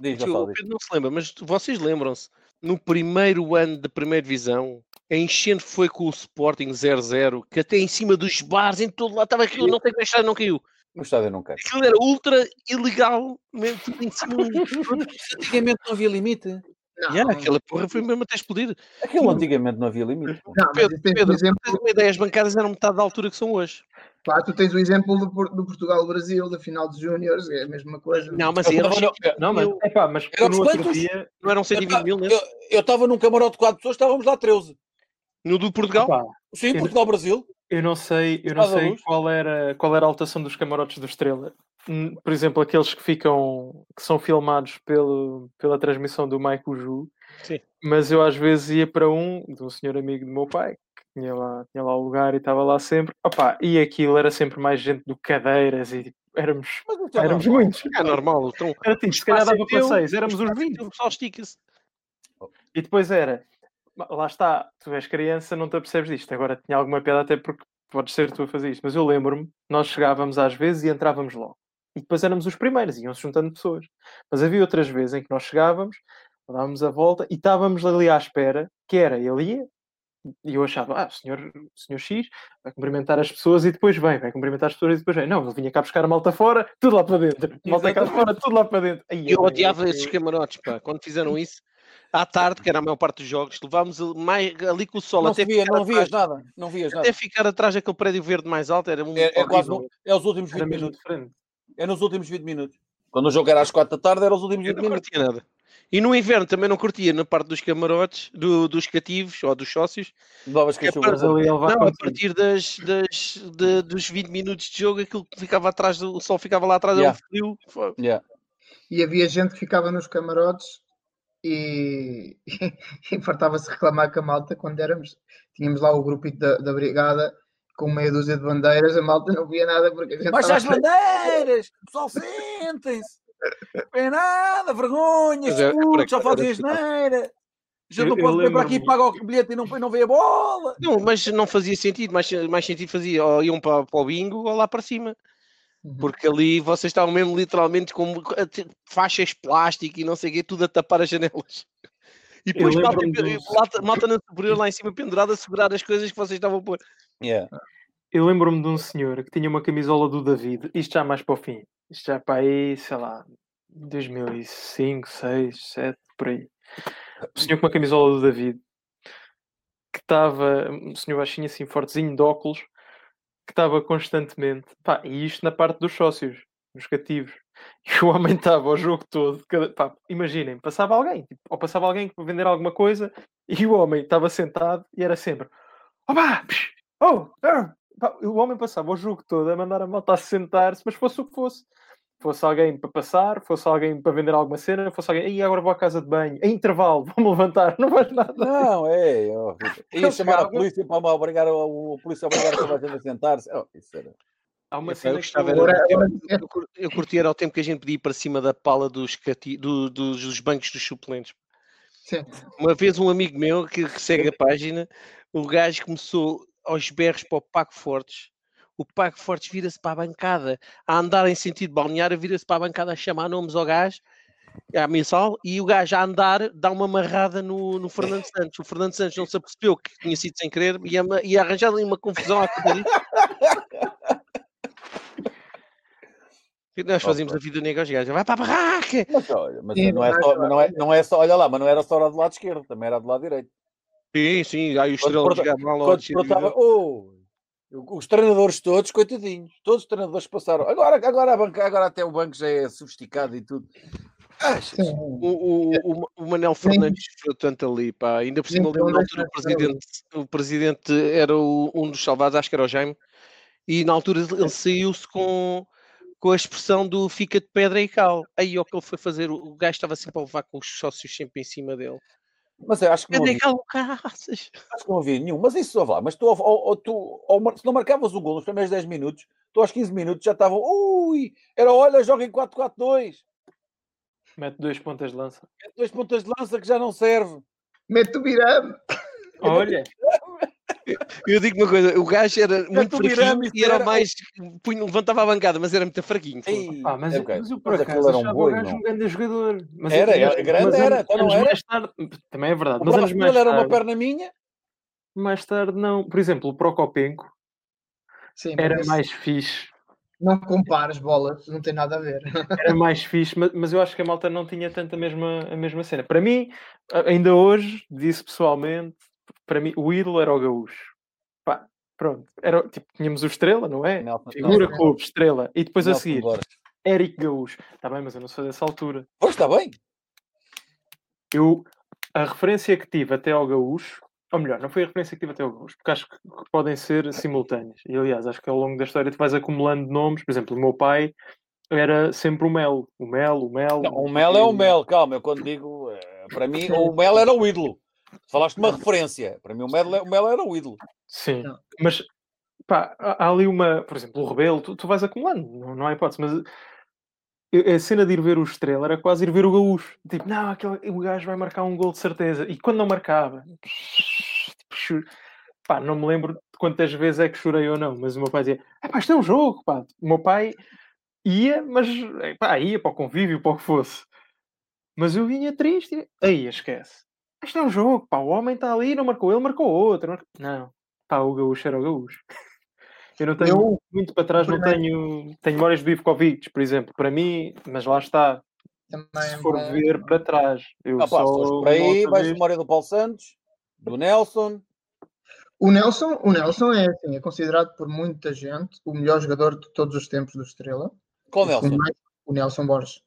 Diz, o não se lembra, mas vocês lembram-se? No primeiro ano da primeira divisão, a enchente foi com o Sporting 0-0, que até em cima dos bares, em todo lado, estava aquilo, não como é que não caiu. No estádio não cai. Aquilo era ultra ilegal, mesmo tudo em cima. um. [laughs] Antigamente não havia limite. Não, Yeah, aquela porra foi mesmo até explodir. Aquilo antigamente não havia limite. não, Pedro, Pedro, o exemplo, tens uma ideia, as bancadas eram metade da altura que são hoje. claro, tu tens o exemplo do, do Portugal-Brasil, da final de Júniores, é a mesma coisa. Não, mas Eu no- 120 Não, mas, mil, epá, mas Eram no outro dia. não eram 120 mil Eu nesse? eu estava num camarote de 4 pessoas, estávamos lá 13. No do Portugal? epá, Sim, Eu- Portugal-Brasil. eu não sei, eu não sei qual era, qual era a lotação dos camarotes do Estrela. Por exemplo, aqueles que ficam, que são filmados pelo, pela transmissão do Mike Uju. Sim. Mas eu às vezes ia para um de um senhor amigo do meu pai, que tinha lá, tinha lá o lugar e estava lá sempre. Opa, e aquilo era sempre mais gente do que cadeiras e éramos, Mas isto é éramos normal. muitos. É normal. Então, Era tipo, se calhar é dava para 6, éramos uns espaço é 20. teu, O pessoal estica-se. E depois era, lá está, tu és criança, não te apercebes disto. Agora tinha alguma piada até porque podes ser tu a fazer isto. Mas eu lembro-me, nós chegávamos às vezes e entrávamos logo. E depois éramos os primeiros, iam-se juntando pessoas. Mas havia outras vezes em que nós chegávamos, dávamos a volta e estávamos ali à espera, que era, ele ia, e eu achava, ah, o senhor, o senhor X vai cumprimentar as pessoas e depois vem, vai cumprimentar as pessoas e depois vem. Não, ele vinha cá buscar a malta fora, tudo lá para dentro. [laughs] Malta cá fora, tudo lá para dentro. Ai, Eu odiava esses camarotes, pá. Quando fizeram [laughs] isso, à tarde, que era a maior parte dos jogos, levámos mais, ali com o sol Não até, via, ficar não vias atrás, nada. Não vias até nada. ficar atrás daquele prédio verde mais alto. Era um É, é quase é os últimos 20 Era mesmo minutos. diferente. É nos últimos 20 minutos. Quando o jogo era às 4 da tarde, era os últimos Eu 20 não minutos. curtia nada. E no inverno também não curtia na parte dos camarotes, do- dos cativos ou dos sócios. Levavas que a É vai Não, a partir das, das, de- dos 20 minutos de jogo, aquilo que ficava atrás, do, o sol ficava lá atrás, Yeah. era um frio. Yeah. E havia gente que ficava nos camarotes [laughs] e, e fartava-se reclamar com a malta quando éramos. Tínhamos lá o grupito da, da brigada com meia dúzia de bandeiras, a malta não via nada porque a gente Baixa as [laughs] estava- bandeiras! Pessoal, sentem-se! Não é nada, vergonha, é- é por escuros, só fazem era assim. asneira. Já Eu- não pode vir para aqui, lembro-me- paga o bilhete e não, não vê a bola. Não, mas não fazia sentido. Mais, mais sentido fazia ou iam para, para o bingo ou lá para cima. Uhum. Porque ali vocês estavam mesmo literalmente com faixas de plástico e não sei o quê, tudo a tapar as janelas. E depois malta, malta, malta na superior lá em cima pendurada a segurar as coisas que vocês estavam a pôr. Yeah. Eu lembro-me de um senhor que tinha uma camisola do David, isto já mais para o fim, isto já para aí, sei lá, 2005, 6, 7, por aí. O senhor com uma camisola do David, que estava, um senhor baixinho assim, fortezinho, de óculos, que estava constantemente, pá, e isto na parte dos sócios, nos cativos. E o homem estava o jogo todo, cada, pá, imaginem, passava alguém, tipo, ou passava alguém para vender alguma coisa, e o homem estava sentado e era sempre, opa, psh, oh, pá, o homem passava o jogo todo a mandar a malta a sentar-se, mas fosse o que fosse. Fosse alguém para passar, fosse alguém para vender alguma cena, fosse alguém, e agora vou à casa de banho, em intervalo, [laughs] vou-me levantar, não faz nada. Não, é, é horrível. [laughs] Ia chamar a polícia para me obrigar a, a polícia a obrigar a toda a sentar-se. Oh, isso era. Há uma cena eu que gostava eu- eu, eu, cur- eu curti era o tempo que a gente podia ir para cima da pala dos, cati- do- dos, dos bancos dos suplentes. Sim. Uma vez um amigo meu que, que segue a página, o gajo começou aos berros para o Paco Fortes. O Paco Fortes vira-se para a bancada, a andar em sentido balneário, vira-se para a bancada a chamar nomes ao gajo, à mensal, e o gajo a andar dá uma amarrada no, no Fernando [laughs] Santos. O Fernando Santos não se apercebeu que tinha sido sem querer e, e arranjar ali uma confusão à [laughs] Nós fazíamos a vida negra aos gajos. Vai para a barraca! Mas olha, mas Sim, não, é só, não, é, não é só, olha lá, mas não era só do lado esquerdo, também era do lado direito. Sim, sim, aí o Quando estrela ao Quando oh, os treinadores todos, coitadinhos, todos os treinadores passaram. Agora, agora, a banca, agora até o banco já é sofisticado e tudo. Achas? O, o, o, o Manel Fernandes sofreu tanto ali, pá. Ainda por cima, lembro, na altura, o presidente, o presidente era o- um dos salvados, acho que era o Jaime, e na altura ele saiu-se com, com a expressão do fica de pedra e cal. Aí o que ele foi fazer, o gajo estava sempre a levar com os sócios sempre em cima dele. Mas eu acho que havia, cal, caraças! acho que não havia nenhum. Mas isso, lá, mas tu, ou, ou tu ou se não marcavas o gol nos primeiros 10 minutos, tu aos 15 minutos já estavam, ui, era olha, joga em 4-4-2, Mete dois pontas de lança. dois pontas de lança que já não serve. Mete o virame. Olha, [laughs] Eu digo uma coisa, o gajo era muito fraquinho e era era- mais. punha- levantava a bancada, mas era muito fraquinho. Ei, pá, mas, é, ok. mas eu por Mas acaso era um achava boi, o gajo não. um grande jogador. Mas Era, mas- era grande, mas era, anos- era? tarde, também é verdade, O mas anos mais ele era uma tarde, perna minha. mais tarde não. Por exemplo, o Procopenco Sim, mas era esse- mais fixe Não compares bolas, não tem nada a ver. era mais fixe, mas, mas eu acho que a malta não tinha tanto a mesma, a mesma cena. Para mim, ainda hoje, disse pessoalmente, para mim, o ídolo era o Gaúcho. Pá, pronto. Era, tipo, tínhamos o Estrela, não é? Nelson- Figura Nelson- Clube, Estrela. E depois a Nelson seguir, Borges. Eric Gaúcho. Está bem, mas eu não sou dessa altura. Pois está bem. Eu, a referência que tive até ao Gaúcho, ou melhor, não foi a referência que tive até ao Gaúcho, porque acho que, que podem ser simultâneas. E aliás, acho que ao longo da história tu vais acumulando nomes. Por exemplo, o meu pai era sempre o Mel. O Mel, o Mel. Não, o Mel é o Mel, calma, eu quando digo, eh, para mim, o Mel era o ídolo. Falaste de uma referência, para mim o Mel, o Mel era o ídolo. Sim, Não. mas pá, há ali uma, por exemplo, o Rebelo, tu, tu vais acumulando, não, não há hipótese, mas a cena de ir ver o Estrela era quase ir ver o Gaúcho. Tipo, não, aquele, o gajo vai marcar um gol de certeza. E quando não marcava, tipo, pá, não me lembro de quantas vezes é que chorei ou não, mas o meu pai dizia, pá, isto é um jogo, pá. O meu pai ia, mas pá, ia para o convívio, para o que fosse. Mas eu vinha triste. Aí, esquece. Isto é um jogo, pá. O homem está ali, não marcou ele, marcou outro. Não, pá, o Gaúcho era o Gaúcho. [laughs] Eu não tenho eu, muito para trás, não tenho. Tenho memórias do Ivkovic, por exemplo, para mim, mas lá está. Também se for ver para trás, eu ah, pá, só. Por aí, vais memória do Paulo Santos, do Nelson. O Nelson, o Nelson é, assim, é considerado por muita gente o melhor jogador de todos os tempos do Estrela. Qual Nelson? O Nelson Borges.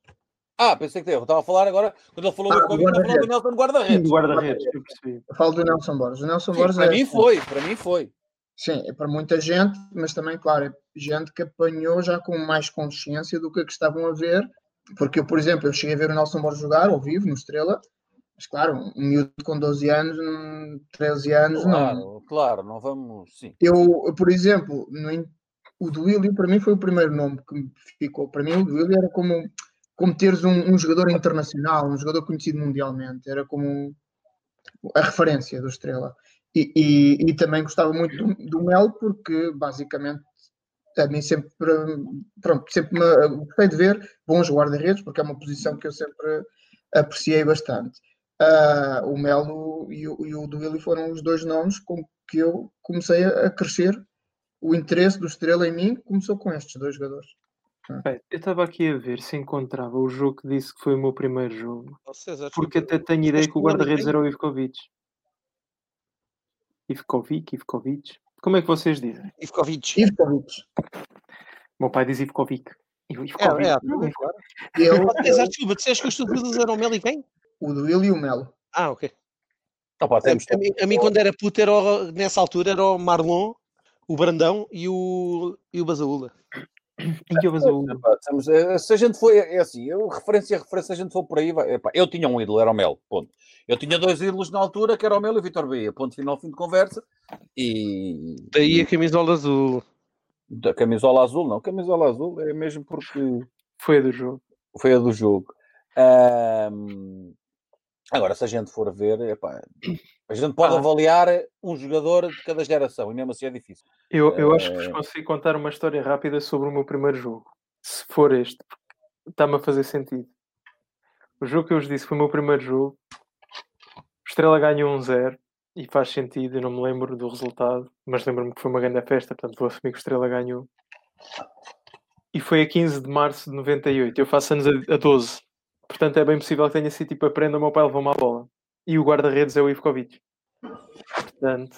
Ah, pensei que eu estava a falar agora, quando ele falou ah, do Covid, estava a falar do Nelson guarda-redes. Guarda-redes, eu percebi. Falo do Nelson Borges. O Nelson Sim, Borges para é, mim foi, para mim foi. Sim, é para muita gente, mas também, claro, é gente que apanhou já com mais consciência do que, é que estavam a ver. Porque eu, por exemplo, eu cheguei a ver o Nelson Borges jogar ao vivo, no Estrela, mas claro, um miúdo com 12 anos, 13 anos, claro, não. Claro, não vamos. Sim. Eu, por exemplo, no, o Duílio para mim foi o primeiro nome que me ficou. Para mim, o Duílio era como, como teres um, um, jogador internacional, um jogador conhecido mundialmente. Era como a referência do Estrela. E, e, e também gostava muito do, do, Mel, porque basicamente a mim sempre, pronto, sempre me gostei de ver bons guarda-redes, porque é uma posição que eu sempre apreciei bastante. Uh, o Melo e o, e o Duílio foram os dois nomes com que eu comecei a crescer. O interesse do Estrela em mim começou com estes dois jogadores. Bem, eu estava aqui a ver se encontrava o jogo que disse que foi o meu primeiro jogo. César, porque até tenho ideia que o guarda-redes era o Ivkovic. Ivkovic, Ivkovic. Como é que vocês dizem? Ivkovic. Ivkovic. Meu pai diz Ivkovic. Ivkovic. É, é, não, é claro. Eu, César, desculpa, disseste que os teus eram o Melo e quem? O do Will e o Melo. Ah, ok. Opa, temos a, a, mim, a mim, quando era puto, era o, nessa altura, era o Marlon, o Brandão e o, e o Basaúla. E. Eh, se a gente for, é assim, eu, referência a referência, se a gente for por aí, vai, epá, eu tinha um ídolo, era o Melo, ponto. Eu tinha dois ídolos na altura, que era o Melo e o Vitor Bahia, ponto final, fim de conversa. E... Daí a camisola azul. Da camisola azul, não, camisola azul é mesmo porque... Foi a do jogo. Foi a do jogo. Um, Agora, se a gente for ver, epá, a gente pode ah. avaliar um jogador de cada geração e mesmo assim é difícil. Eu, eu acho que vos eh, consigo contar uma história rápida sobre o meu primeiro jogo. Se for este, está-me a fazer sentido. O jogo que eu vos disse foi o meu primeiro jogo. Estrela ganhou um zero e faz sentido, eu não me lembro do resultado, mas lembro-me que foi uma grande festa, portanto vou assumir que Estrela ganhou. E foi a 15 de março de 98. Eu faço anos a 12. Portanto, é bem possível que tenha sido tipo a prenda, o meu pai levou uma bola. E o guarda-redes é o Ivkovic. Portanto,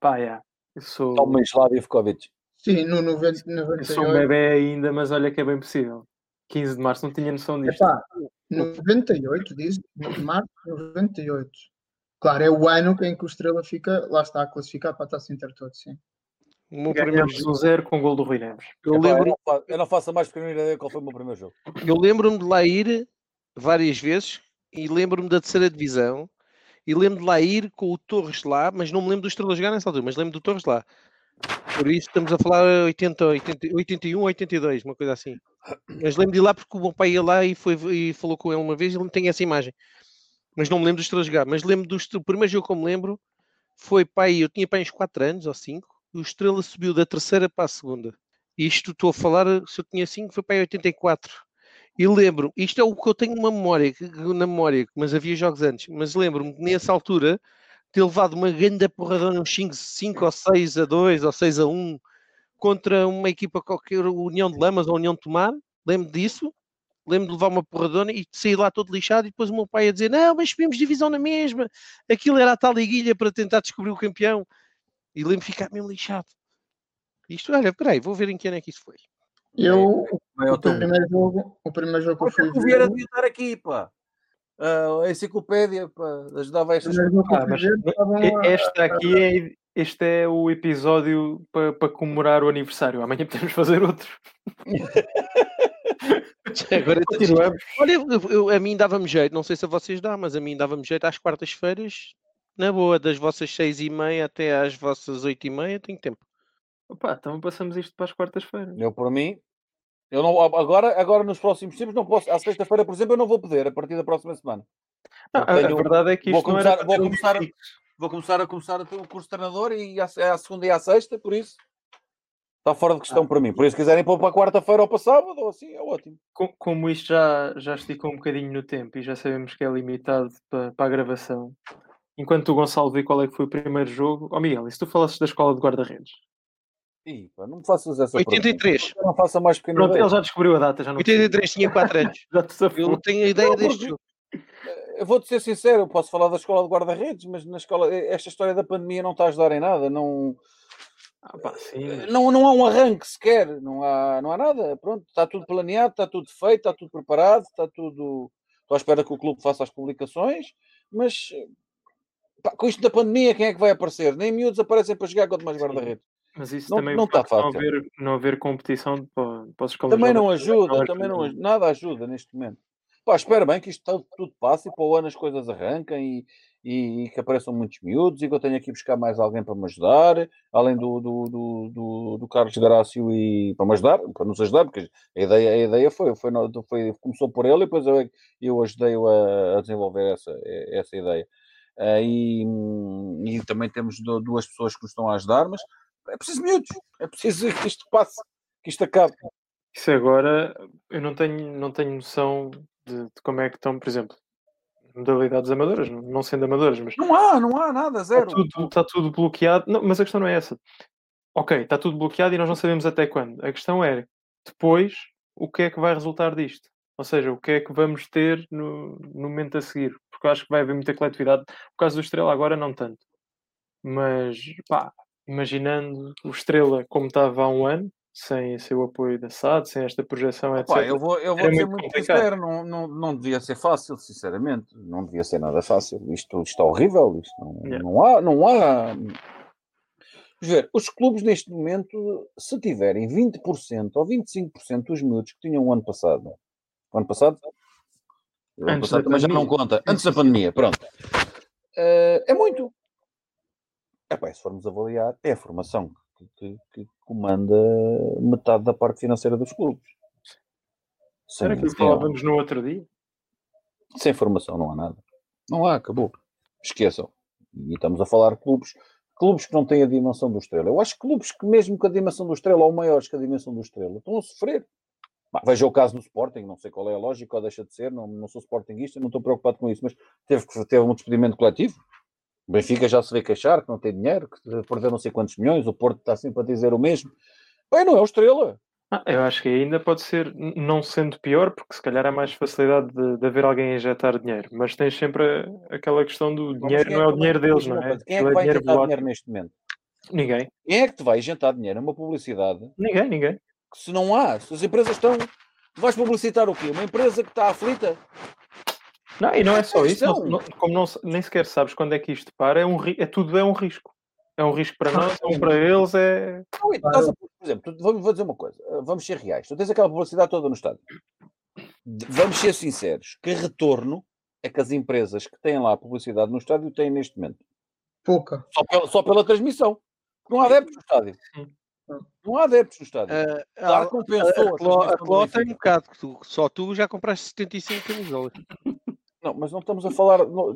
pá, é. Eu sou. Toma gelado Ivkovic. Sim, no 90, 98. Eu sou um bebê ainda, mas olha que é bem possível. 15 de março, não tinha noção disto. Epá, 98, diz, de março de 98. Claro, é o ano em que o Estrela fica, lá está, a classificar para a Taça Intertoto, sim. O meu primeiro jogo zero com o gol do Rui Neves. Eu, lembro... eu, não, eu não faço mais pequena ideia qual foi o meu primeiro jogo. Eu lembro-me de lá ir várias vezes e lembro-me da terceira divisão e lembro de lá ir com o Torres lá, mas não me lembro do Estrela jogar nessa altura, mas lembro do Torres lá. Por isso estamos a falar 80, 80, 81, 82, uma coisa assim. Mas lembro de ir lá porque o meu pai ia lá e, foi, e falou com ele uma vez e ele tem essa imagem. Mas não me lembro do Estrela jogar. Mas lembro do o primeiro jogo que eu me lembro foi pai, eu tinha pai uns 4 anos ou 5, e o Estrela subiu da terceira para a segunda. Isto estou a falar, se eu tinha 5, foi para 84. E lembro, isto é o que eu tenho uma memória, na memória, mas havia jogos antes, mas lembro-me nessa altura ter levado uma grande porradona, uns 5, 5 ou 6 a 2 ou 6 a 1 contra uma equipa qualquer, União de Lamas ou União de Tomar, lembro disso, lembro de levar uma porradona e sair lá todo lixado e depois o meu pai a dizer, não, mas subimos divisão na mesma, aquilo era a tal liguilha para tentar descobrir o campeão, e lembro de ficar meio lixado. Isto, olha, peraí, vou ver em que ano é que isso foi. Eu, é, o, primeiro jogo, o primeiro jogo que eu fui. O Vieira devia estar aqui, pá. Uh, a enciclopédia, pá, ajudava estas ah, mas Esta aqui é, este é o episódio para, para comemorar o aniversário. Amanhã podemos fazer outro. Agora continuamos. Olha, eu, eu, a mim dava-me jeito, não sei se a vocês dá, mas a mim dava-me jeito às quartas-feiras, na boa, das vossas seis e meia até às vossas oito e meia, tenho tempo. Opa, então passamos isto para as quartas-feiras. Eu, por mim, eu não, agora, agora nos próximos tempos, não posso. À sexta-feira, por exemplo, eu não vou poder a partir da próxima semana. Não, a, tenho- a verdade é que vou isto não começar- vou começar. Vou começar a começar o curso de treinador e à, é à segunda e à sexta, por isso está fora de questão para mim. Por isso, se quiserem pôr para a quarta-feira ou para sábado, ou assim, é ótimo. Co- Como isto já, já esticou um bocadinho no tempo e já sabemos que é limitado para, para a gravação, enquanto o Gonçalo vê qual é que foi o primeiro jogo, ó Miguel, e se tu falasses da escola de guarda-redes? Ih, pá, não me faças essa pergunta. 83. Eu Não faça mais Pronto, ideia. ele já descobriu a data, já não precisa. 83 tinha 4 anos. [laughs] Já te. Eu não tenho a ideia Não, deste porque- jogo. Eu vou-te ser sincero, eu posso falar da escola de guarda-redes, mas na escola, esta história da pandemia não está a ajudar em nada. Não, Ah, pá, sim, mas- não, não há um arranque sequer, não há, não há nada. Pronto, está tudo planeado, está tudo feito, está tudo preparado, está tudo. Estou à espera que o clube faça as publicações, mas pá, com isto da pandemia, quem é que vai aparecer? Nem miúdos aparecem para jogar quanto mais guarda-redes. Mas isso Não- também não o facto tá de não fácil. haver, não haver competição para, para os escolas Também não ajuda, é também não nada ajuda neste momento. Pá, espero bem que isto tudo, tudo passe e para o ano as coisas arranquem e, e- e que apareçam muitos miúdos e que eu tenha aqui buscar mais alguém para me ajudar, além do, do, do, do, do Carlos Grácio e para me ajudar, para nos ajudar, porque a ideia, a ideia foi, foi, foi- começou por ele e depois eu, eu ajudei-o a, a desenvolver essa, essa ideia. Ah, e, e também temos du- duas pessoas que nos estão a ajudar, mas é preciso miúdos, é preciso que isto passe, que isto acabe. Isso agora, eu não tenho, não tenho noção de, de como é que estão, por exemplo, modalidades amadoras, não, sendo amadoras, mas Não há, não há nada, está zero. tudo, está tudo bloqueado. Não, mas a questão não é essa. Ok, está tudo bloqueado e nós não sabemos até quando. A questão é depois o que é que vai resultar disto. Ou seja, o que é que vamos ter no, no momento a seguir. Porque eu acho que vai haver muita coletividade. Por causa do Estrela agora não tanto. Mas pá, imaginando o Estrela como estava há um ano, sem, sem o apoio da SAD, sem esta projeção, etc. Pá, eu vou, eu vou ser muito muito sincero, não, não, não devia ser fácil, sinceramente. Não devia ser nada fácil. Isto, isto é horrível. Isto não, Yeah. não há. Não há... Ver, os clubes neste momento, se tiverem 20% ou 25% dos miúdos que tinham o ano passado, o ano passado, o ano Antes passado também já não pandemia. conta, antes da pandemia, pronto. Eh, é muito. Epá, se formos avaliar, é a formação que, que- que comanda metade da parte financeira dos clubes. Sem, aquilo que falávamos no outro dia. sem formação não há nada. Não há, acabou. Esqueçam. E estamos a falar de clubes, clubes que não têm a dimensão do Estrela. Eu acho que clubes que mesmo com a dimensão do Estrela, ou maiores que a dimensão do Estrela, estão a sofrer. Bah, veja o caso do Sporting, não sei qual é a lógica ou deixa de ser, não, não sou Sportingista, não estou preocupado com isso, mas teve, que- teve um despedimento coletivo. O Benfica já se vê queixar que não tem dinheiro, que perdeu não sei quantos milhões, o Porto está sempre a dizer o mesmo. Bem, não é o Estrela. Ah, eu acho que ainda pode ser, não sendo pior, porque se calhar há mais facilidade de, de haver alguém a injetar dinheiro, mas tens sempre a- aquela questão do dinheiro, quem não é que o dinheiro vai- deles, não é? Quem é que vai dinheiro injetar volátil. dinheiro neste momento? Ninguém, Quem é que te vai injetar dinheiro? É uma publicidade ninguém, ninguém. que se não há, se as empresas estão. Vais publicitar o quê? Uma empresa que está aflita? Não, e não é só isso, não- Atenção. não- como não, nem sequer sabes quando é que isto para, é, um, é tudo é um risco. É um risco para nós, é um para eles, é. Não, e a- por exemplo, tu- vamos, vou dizer uma coisa, eh, vamos ser reais. Tu tens aquela publicidade toda no estádio. Vamos ser sinceros. Que retorno é que as empresas que têm lá a publicidade no estádio têm neste momento? Pouca. Só pela, só pela transmissão. Não há adeptos no estádio. Sim. Não há adeptos no estádio. Ah, Claro a- que compensou a a Cló a transmissão do Cló tem um bocado, só tu já compraste 75 camisolas. Não, mas não estamos a falar. Não,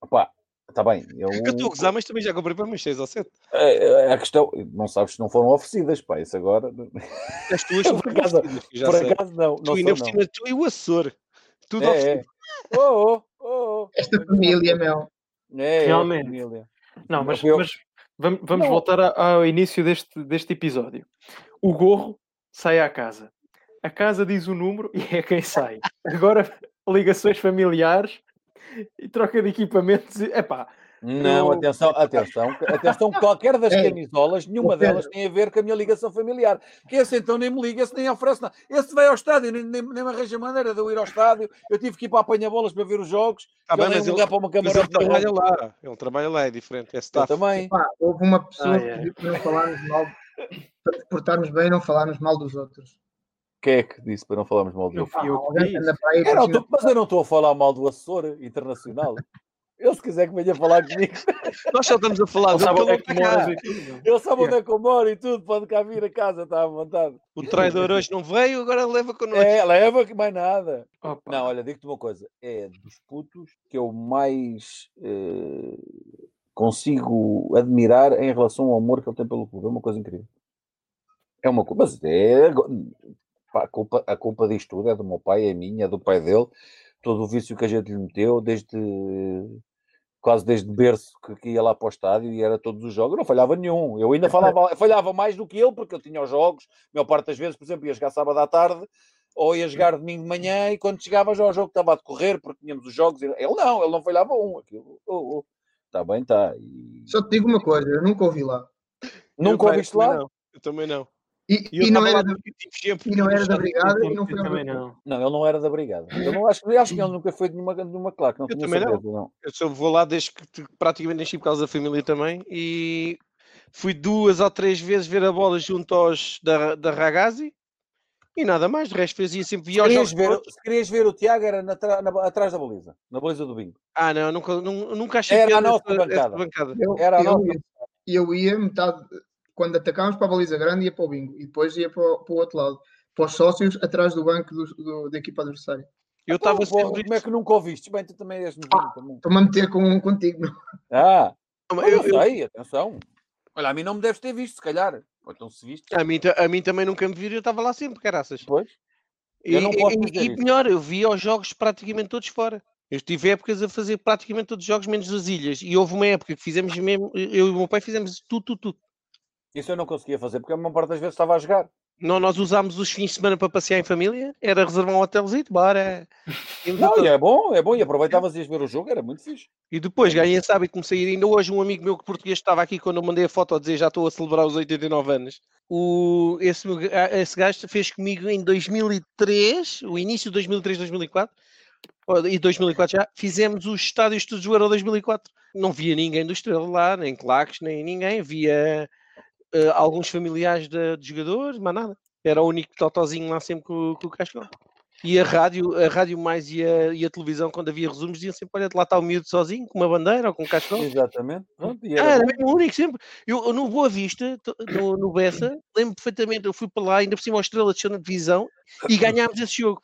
opá, está bem. Eu, [laughs] Eu estou a gozar, mas também já comprei para umas 6 ou 7. É, é a questão, não sabes se não foram oferecidas, pá, isso agora. [laughs] As tuas [laughs] Por acaso- Por acaso não, Tu não ainda por não. cima, tu e o Açor. Tudo É, oferecido. é. Oh, oh, oh, oh. Esta família, Mel. É, é, Realmente. família. Não, mas, Eu- mas vamos, vamos Não. voltar a- ao início deste, deste episódio. O gorro sai à casa. A casa diz o número e é quem sai. Agora, ligações familiares e troca de equipamentos. e- Epá, Não, Eu- atenção, atenção, atenção, [laughs] qualquer das camisolas, nenhuma delas tem a ver com a minha ligação familiar. Que esse então nem me liga, esse nem oferece nada. Esse vai ao estádio, nem, nem, nem me arranja maneira de eu ir ao estádio. Eu tive que ir para apanha-bolas para ver os jogos. E bem, ele mas ele, ligar para uma mas ele trabalha lá. Ele trabalha lá, é diferente. É Eu staff. também. Pá, houve uma pessoa Ai, que ai. pediu para não falarmos mal, para nos portarmos bem e não falarmos mal dos outros. Quem é que disse para não falarmos mal fui eu que que Eu continua- tô- mas eu não estou a falar mal do Açor Internacional. Ele se quiser que venha falar comigo, Nós só estamos a falar Ele do sabe onde é que que moras e tudo, ele sabe onde é que eu moro e tudo, pode cá vir a casa, está à vontade. O traidor hoje não veio, agora leva connosco. É, leva que mais nada. Opa. Não, olha, digo-te uma coisa: é dos putos que eu mais eh, consigo admirar em relação ao amor que ele tem pelo clube. É uma coisa incrível. É uma coisa, mas é. Pá, a, culpa, a culpa disto tudo é do meu pai, é minha, é do pai dele. Todo o vício que a gente lhe meteu, desde quase desde berço que, que ia lá para o estádio e era todos os jogos, não falhava nenhum. Eu ainda falava, [laughs] falhava mais do que ele, porque eu tinha os jogos, a maior parte das vezes, por exemplo, ia jogar sábado à tarde ou ia jogar domingo de manhã e quando chegava já o jogo estava a decorrer porque tínhamos os jogos. Ele não, ele não falhava um. Aquilo, oh, oh, está bem, está. E... Só te digo uma coisa, eu nunca ouvi lá. Nunca ouviste lá? Não. Eu também não. E, E e não, era e não era da brigada e não foi também não. Não, ele não era da brigada. Eu não acho, eu acho que ele nunca foi de nenhuma, de nenhuma claque, não Eu tinha também não. certeza, não. Eu só vou lá desde que te- praticamente nasci por causa da família também e fui duas ou três vezes ver a bola junto aos da, da Ragazzi e nada mais. De resto fazia sempre Se via jogos ver, se querias ver o Tiago, era na na- atrás da baliza, na baliza do bingo. Ah, não, nunca, nu- nunca achei Era a piada nossa essa- essa bancada. bancada. Eu, Era a eu, nossa- ia, eu ia metade, quando atacámos para a baliza grande, ia para o bingo e depois ia para, o- para o outro lado, para os sócios atrás do banco do- do- da equipa adversária. Eu Então, estava pô, sempre. Como é que nunca ouviste? Bem, tu também és novinho também. Estou-me a meter com, contigo. não? Ah, Eu- eu, eu- sei, atenção. Olha, a mim não me deves ter visto, se calhar. Ou então se viste, a, mim, a mim também nunca me viram, eu estava lá sempre, caraças. depois. E, Eu não posso e- dizer e melhor, eu via os jogos praticamente todos fora. Eu tive épocas a fazer praticamente todos os jogos, menos as ilhas. E houve uma época que fizemos mesmo, eu e o meu pai fizemos tudo, tudo, tudo. Isso eu não conseguia fazer, porque a maior parte das vezes estava a jogar. Não, nós usámos os fins de semana para passear em família, era reservar um hotelzinho, bora. A Não, e é bom, é bom, e aproveitavas e ias ver o jogo, era muito fixe. E depois ganhei esse hábito, comecei a ir. Ainda hoje, um amigo meu que português estava aqui quando eu mandei a foto a dizer já estou a celebrar os 89 anos. O, esse, ga- esse gajo fez comigo em 2003, o início de 2003, 2004, ou- e 2004 já, fizemos os estádios todos do Euro 2004. Não via ninguém do Estrela lá, nem claques, nem ninguém. Via eh, alguns familiares de, de jogadores, mas nada. Era o único totozinho lá sempre com, com o Cascão. E a rádio, a rádio mais e a, e a televisão, quando havia resumos, diziam sempre: Olha, lá está o miúdo sozinho, com uma bandeira ou com um cascão. Exatamente. Pronto, e Ah, era era mesmo o único, sempre. Eu, eu no Boa Vista, no, no Bessa, lembro perfeitamente, eu fui para lá, ainda por cima, a estrela desceu na divisão e [laughs] ganhámos esse jogo.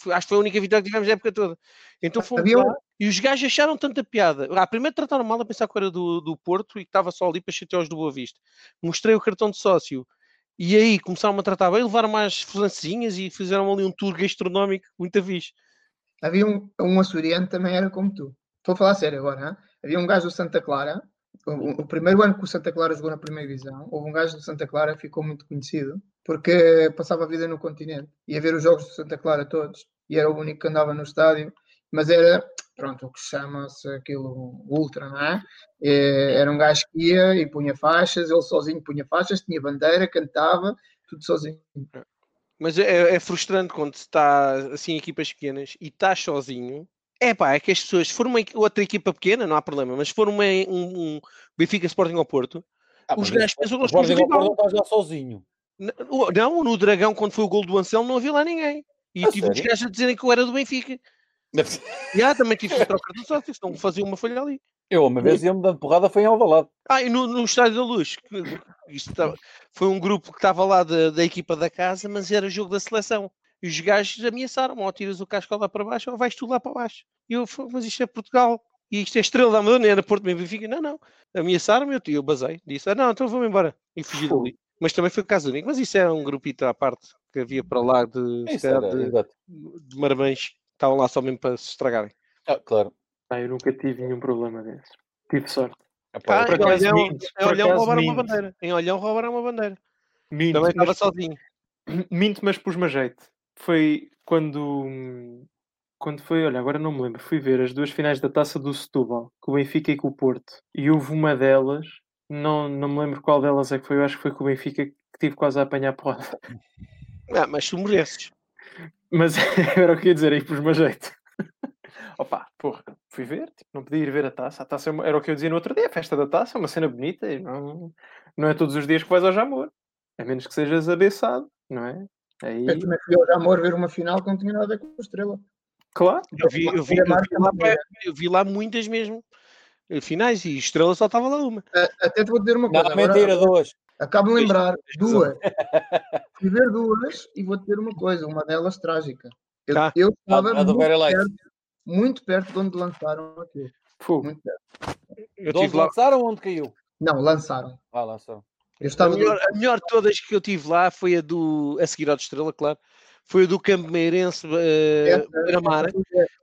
Foi- acho que foi a única vitória que tivemos a época toda. Então fomos Havia um- lá e os gajos acharam tanta piada. Ah, primeiro trataram mal a pensar que era do, do Porto e que estava só ali para chatear os do Boa Vista. Mostrei o cartão de sócio e aí começaram a tratar bem, levaram mais francesinhas e fizeram ali um tour gastronómico muito fixe. Havia um, um açoriano também era como tu. Estou a falar sério agora. hã? Havia um gajo do Santa Clara. O- o primeiro ano que o Santa Clara jogou na primeira divisão, houve um gajo do Santa Clara que ficou muito conhecido porque passava a vida no continente. Ia ver os jogos do Santa Clara todos e era o único que andava no estádio. Mas era, pronto, o que chama-se aquilo ultra, não é? Eh, Era um gajo que ia e punha faixas, ele sozinho punha faixas, tinha bandeira, cantava, tudo sozinho. Mas é, é frustrante quando se está assim em equipas pequenas e estás sozinho. É pá, é que as pessoas, se for uma outra equipa pequena, não há problema, mas se for uma, um, um Benfica Sporting ao Porto, Ah, os gajos pensam que nós o Sporting estamos ao rival. Porto está já sozinho. Não, no Dragão, quando foi o gol do Anselmo, não havia lá ninguém. E A tive uns sério? gajos a dizerem que eu era do Benfica. E ah, também tive que trocar de sócio, senão fazia uma folha ali. Eu, uma vez ia-me dando porrada, foi em Alvalade. Ah, e no, no Estádio da Luz, estava- foi um grupo que estava lá da, da equipa da casa, mas era jogo da seleção. E os gajos ameaçaram, ou tiras o casco lá para baixo, ou vais tu lá para baixo. E eu, "Fô, mas isto é Portugal, e isto é Estrela da Amadora, não era Porto Benfica. Não, não. Ameaçaram-me, eu, eu basei, disse, ah não, então vou-me embora. E fugi dali. Mas também foi caso único. Mas isso era um grupito à parte que havia para lá de, de, exato. de marmães. Estavam lá só mesmo para se estragarem. Ah, claro. Pá, eu nunca tive nenhum problema desses. Tive sorte. Ah, em Olhão, em Olhão roubaram uma bandeira. Em Olhão roubaram uma bandeira. Minto, Também estava sozinho. [clears throat] minto, mas pus-me a jeito. Foi quando. Quando foi, olha, agora não me lembro. Fui ver as duas finais da taça do Setúbal, com o Benfica e com o Porto. E houve uma delas, não, não me lembro qual delas é que foi, eu acho que foi com o Benfica que tive quase a apanhar porrada. Ah, mas tu mereces. Mas [laughs] era o que ia dizer, aí pus-me a jeito. [laughs] Opa, porra, fui ver, tipo, não podia ir ver a taça. A taça é uma- era o que eu dizia no outro dia, a festa da taça é uma cena bonita e não, não é todos os dias que vais ao Jamor. A menos que sejas abeçado, não é? Aí, Eu também fui ao Jamor ver uma final que não tinha nada a ver com a estrela. Claro. Eu vi, eu vi, eu vi, lá, eu vi lá muitas mesmo. eh, Finais e Estrela só estava lá uma. Até te vou dizer uma coisa. Não, agora- mentira, duas. Acabo de lembrar, duas. [laughs] Fui ver duas e vou-te dizer uma coisa, uma delas trágica. Eu, Tá. eu estava A- a do muito, perto, muito perto de onde lançaram aquilo. Fogo. Muito perto. Eu De onde tive lá. lançaram, onde caiu? Não, lançaram. Ah, lançaram. Eu A estava melhor, a melhor de todas que eu tive lá foi a do. A seguir ao de Estrela, claro. Foi a do Campo Meirense uh,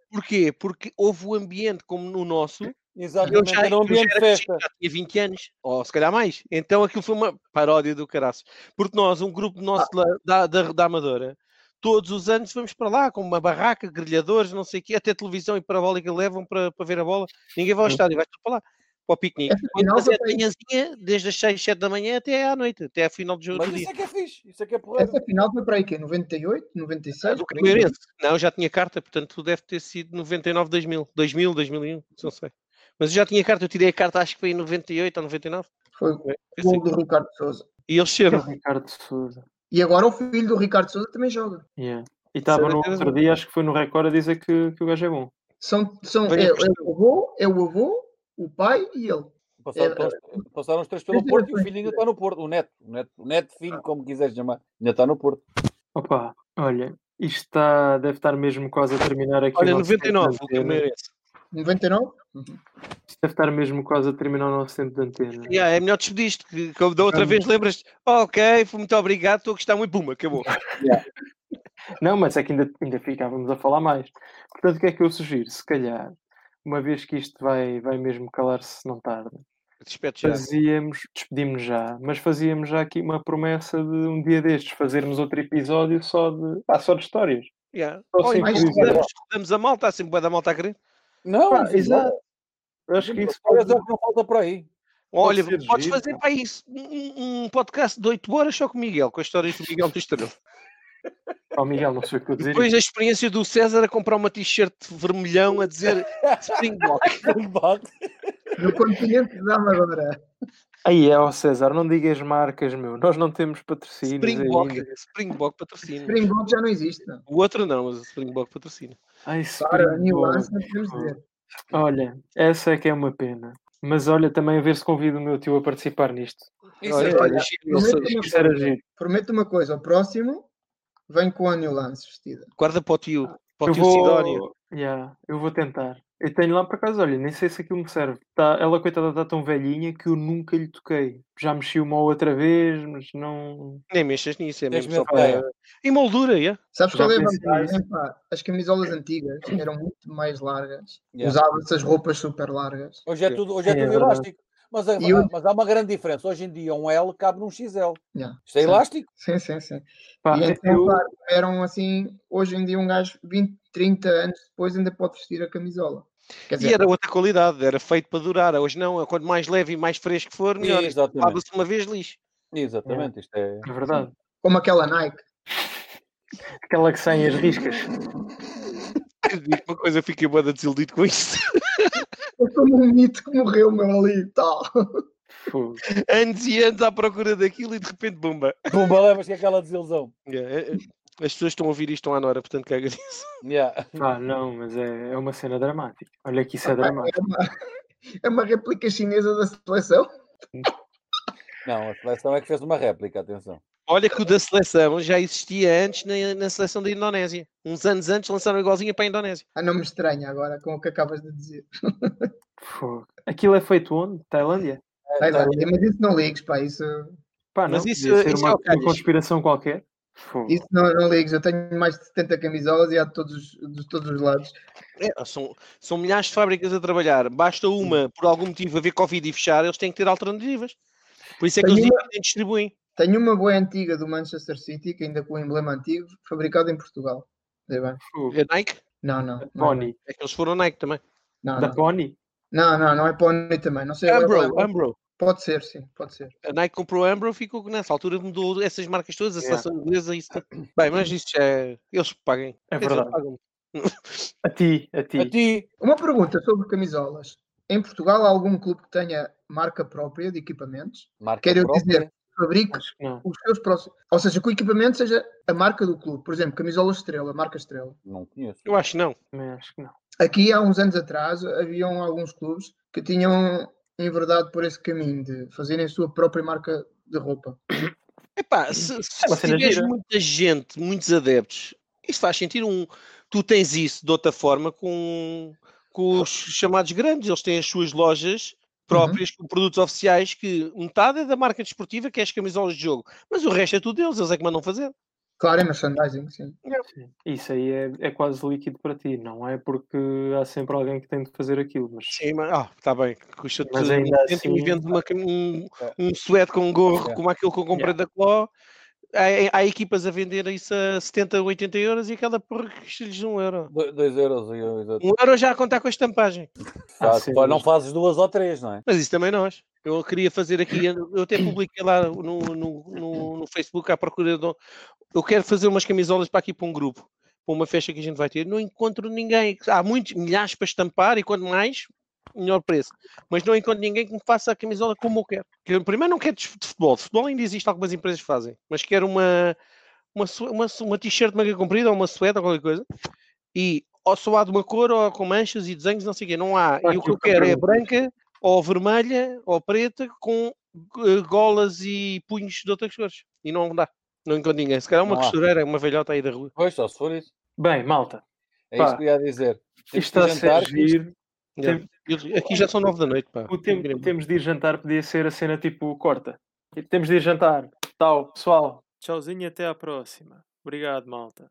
Porquê? Porque houve o ambiente como no nosso. Eu Exatamente, já, era um eu já ambiente de festa. já tinha 20 anos, ou se calhar mais. Então aquilo foi uma paródia do caraças. Porque nós, um grupo nosso Ah. da, da, da Amadora, todos os anos vamos para lá com uma barraca, grelhadores, não sei o quê, até televisão e parabólica levam para, para ver a bola. Ninguém vai ao estádio, vai tudo para lá, para o piquenique. Mas é de manhãzinha, desde as 6, 7 da manhã até à noite, até à final do jogo Mas isso é que é fixe, isso é que é porra. Essa final foi para aí, quê? 98, Ah, 96? do por aí? Cameirense. Não, eu já tinha carta, portanto deve ter sido 99, 2000. 2000, 2001, não sei. Mas eu já tinha carta, eu tirei a carta acho que foi em 98 ou 99. Foi o Foi gol assim. do Ricardo Souza. E eles cheram. Ricardo Souza. E agora o filho do Ricardo Souza também joga. Yeah. E estava no outro dia, acho que foi no Record, a dizer que, que o gajo é bom. São, são, é, é o avô, é o avô, o pai e ele. Passaram, É, todos- passaram os três pelo Porto e o filho ainda está no Porto. O neto, o neto, o neto filho, como quiseres chamar, ainda está no Porto. Opa, olha, isto está, deve estar mesmo quase a terminar aqui. Olha, o nosso tempo de 99, o antena. Cameirense. 99? Uhum. Isto deve estar mesmo quase a terminar o nosso tempo de antena. Yeah, é melhor despedir-te, que, que da outra vez lembras ok, foi muito obrigado, estou a gostar muito, puma, acabou. Não, mas é que ainda, ainda ficávamos a falar mais. Portanto, o que é que eu sugiro? Se calhar, uma vez que isto vai, vai mesmo calar-se, se não tarde, fazíamos, despedimos já, mas fazíamos já aqui uma promessa de um dia destes fazermos outro episódio só de, ah, só de histórias. Yeah. Só Oh, assim mais rodamos, rodamos a malta, sempre bué da malta a querer. Não, mas exato. Eu acho que isso pode, o que não falta por aí. Olha, ser podes giro, fazer pá. para isso um, um podcast de 8 horas só com o Miguel, com as histórias do Miguel do Estrela. Oh, Miguel, não sei o que eu dizer. Depois a experiência do César a comprar uma t-shirt vermelhão a dizer [laughs] Springbok. Bate. No continente da Amadora. Aí é, ó César, não digas marcas, meu. Nós não temos patrocínios Springbok, ainda. Springbok patrocina. Springbok já não existe. Não. O outro não, mas o Springbok patrocina. Ai, Para a New Springbok. Lance, não podemos dizer. Olha, essa é que é uma pena. Mas olha, também a ver se convido o meu tio a participar nisto. Isso Olha, é, olha, olha, giro, ele prometo uma coisa. Prometo uma coisa, o próximo vem com a New Lance vestida. Guarda para o tio, para o Eu tio Sidónio. vou... Yeah, eu vou tentar. Eu tenho lá por acaso, olha, nem sei se aquilo me serve. Tá, ela, coitada, está tão velhinha que eu nunca lhe toquei. Já mexi uma ou outra vez, mas não. Nem mexas nisso, é mesmo só para. Em moldura, yeah. Sabes qual é a vantagem? As camisolas antigas eram muito mais largas. Yeah. Usava-se as roupas super largas. Hoje é tudo, hoje é é tudo verdade. elástico. Mas, é- eu- mas há uma grande diferença. Hoje em dia um L cabe num XL. Yeah. Isto é Sim. elástico? Sim, sim, sim. Pá, e então, eu- claro, eram assim, hoje em dia um gajo 20, 30 anos depois ainda pode vestir a camisola. Quer E dizer, era outra qualidade, era feito para durar. Hoje não, quanto mais leve e mais fresco for, melhor. Isto Exatamente. Lava-se uma vez lixo. Exatamente. Isto é. É verdade. como aquela Nike. [laughs] Aquela que sem as riscas. [laughs] Digo uma coisa, fiquei boa desiludido com isso. É como um mito que morreu, meu ali e tal. Anos e anos à procura daquilo e de repente, bomba. Pumba, levas que é aquela desilusão. Yeah, é- é- As pessoas estão a ouvir isto estão à Nora, portanto caga nisso. [laughs] Yeah. Pá, não, mas é, é uma cena dramática. Olha que isso é É dramático. uma, é uma réplica chinesa da seleção. Não, a seleção é que fez uma réplica, atenção. Olha que o da seleção já existia antes na, na seleção da Indonésia. Uns anos antes lançaram igualzinha para a Indonésia. Ah, não me estranha agora com o que acabas de dizer. Aquilo é feito onde? Tailândia? Ai, olha, mas isso não ligues, pá, isso, Pá, não, Mas isso- isso é uma, calhas. uma conspiração qualquer. Fogo. isso não, não ligues. Eu tenho mais de 70 camisolas e há de todos, os- de todos os lados. É, são, são milhares de fábricas a trabalhar. Basta uma, por algum motivo, haver Covid e fechar, eles têm que ter alternativas. Por isso é que Tenho eles uma- distribuem. Tenho uma boa antiga do Manchester City, que ainda com o emblema antigo, fabricada em Portugal. É Nike? Não, não. Não, Pony. É que eles foram Nike também. não, Da não. Pony? não, não, não é Pony também. Não sei agora qual é Ambro, o- Ambro. Pode ser, sim, pode ser. A Nike comprou a Ambro, ficou nessa altura mudou essas marcas todas, a Yeah. seleção inglesa, isso tudo. [coughs] Bem, mas isso já é. Eles paguem. É verdade. pagam. [laughs] A ti, a ti. A ti, Uma pergunta sobre camisolas. Em Portugal há algum clube que tenha marca própria de equipamentos? marca Quero própria. dizer, fabrique os seus próximos. Ou seja, que o equipamento seja a marca do clube. Por exemplo, camisola estrela, marca estrela. Não conheço. Eu acho que não. Acho que não. Aqui, há uns anos atrás, haviam alguns clubes que tinham enverdado por esse caminho de fazerem a sua própria marca de roupa. [coughs] Epá, se, se, É uma se cena tiveres muita gente, muitos adeptos, isso faz sentido. Um, tu tens isso de outra forma com, com os chamados grandes. Eles têm as suas lojas próprias com produtos oficiais que metade é da marca desportiva, que é as camisolas de jogo, mas o resto é tudo deles, eles é que mandam fazer. Claro, é merchandising, sim. Sim. Isso aí é, é quase líquido para ti, não é porque há sempre alguém que tem de fazer aquilo, mas Sim, mas ah, está bem, custa-te Mas ainda 80 e assim- vendes uma cam- um, um suéte com um gorro É. como aquele que eu comprei da Cló. Há, há equipas a vender isso a 70, 80 euros e aquela porra que custa-lhes um euro. 2 euros. eu- exato. Um euro já a contar com a estampagem. Ah, Tá, sim, pá, não fazes duas ou três, não é? Mas isso também nós. Eu queria fazer aqui, eu até publiquei lá no, no, no, no Facebook à procura de. Eu quero fazer umas camisolas para aqui para um grupo, para uma festa que a gente vai ter. Não encontro ninguém. Há muitos milhares para estampar e quanto mais, melhor preço. Mas não encontro ninguém que me faça a camisola como eu quero. Eu, primeiro não quero de de futebol. De futebol ainda existe algumas empresas que fazem, mas quero uma, uma, uma, uma t-shirt de manga comprida ou uma suéte ou qualquer coisa. E ou só há de uma cor ou com manchas e desenhos, não sei o quê. Não há. E o que eu quero é branca ou vermelha ou preta com eh, golas e punhos de outras cores. E não dá. Não encontro ninguém. Se calhar uma costureira, uma velhota aí da rua. Pois, só se for isso. bem, malta, É Pá, isso que eu ia dizer. isto está a ser que isto- giro. Yeah. Aqui já são nove da noite, pá. O tempo, o temos de ir jantar podia ser a cena tipo corta. Temos de ir jantar. Tal, pessoal. Tchauzinho e até à próxima. Obrigado, malta.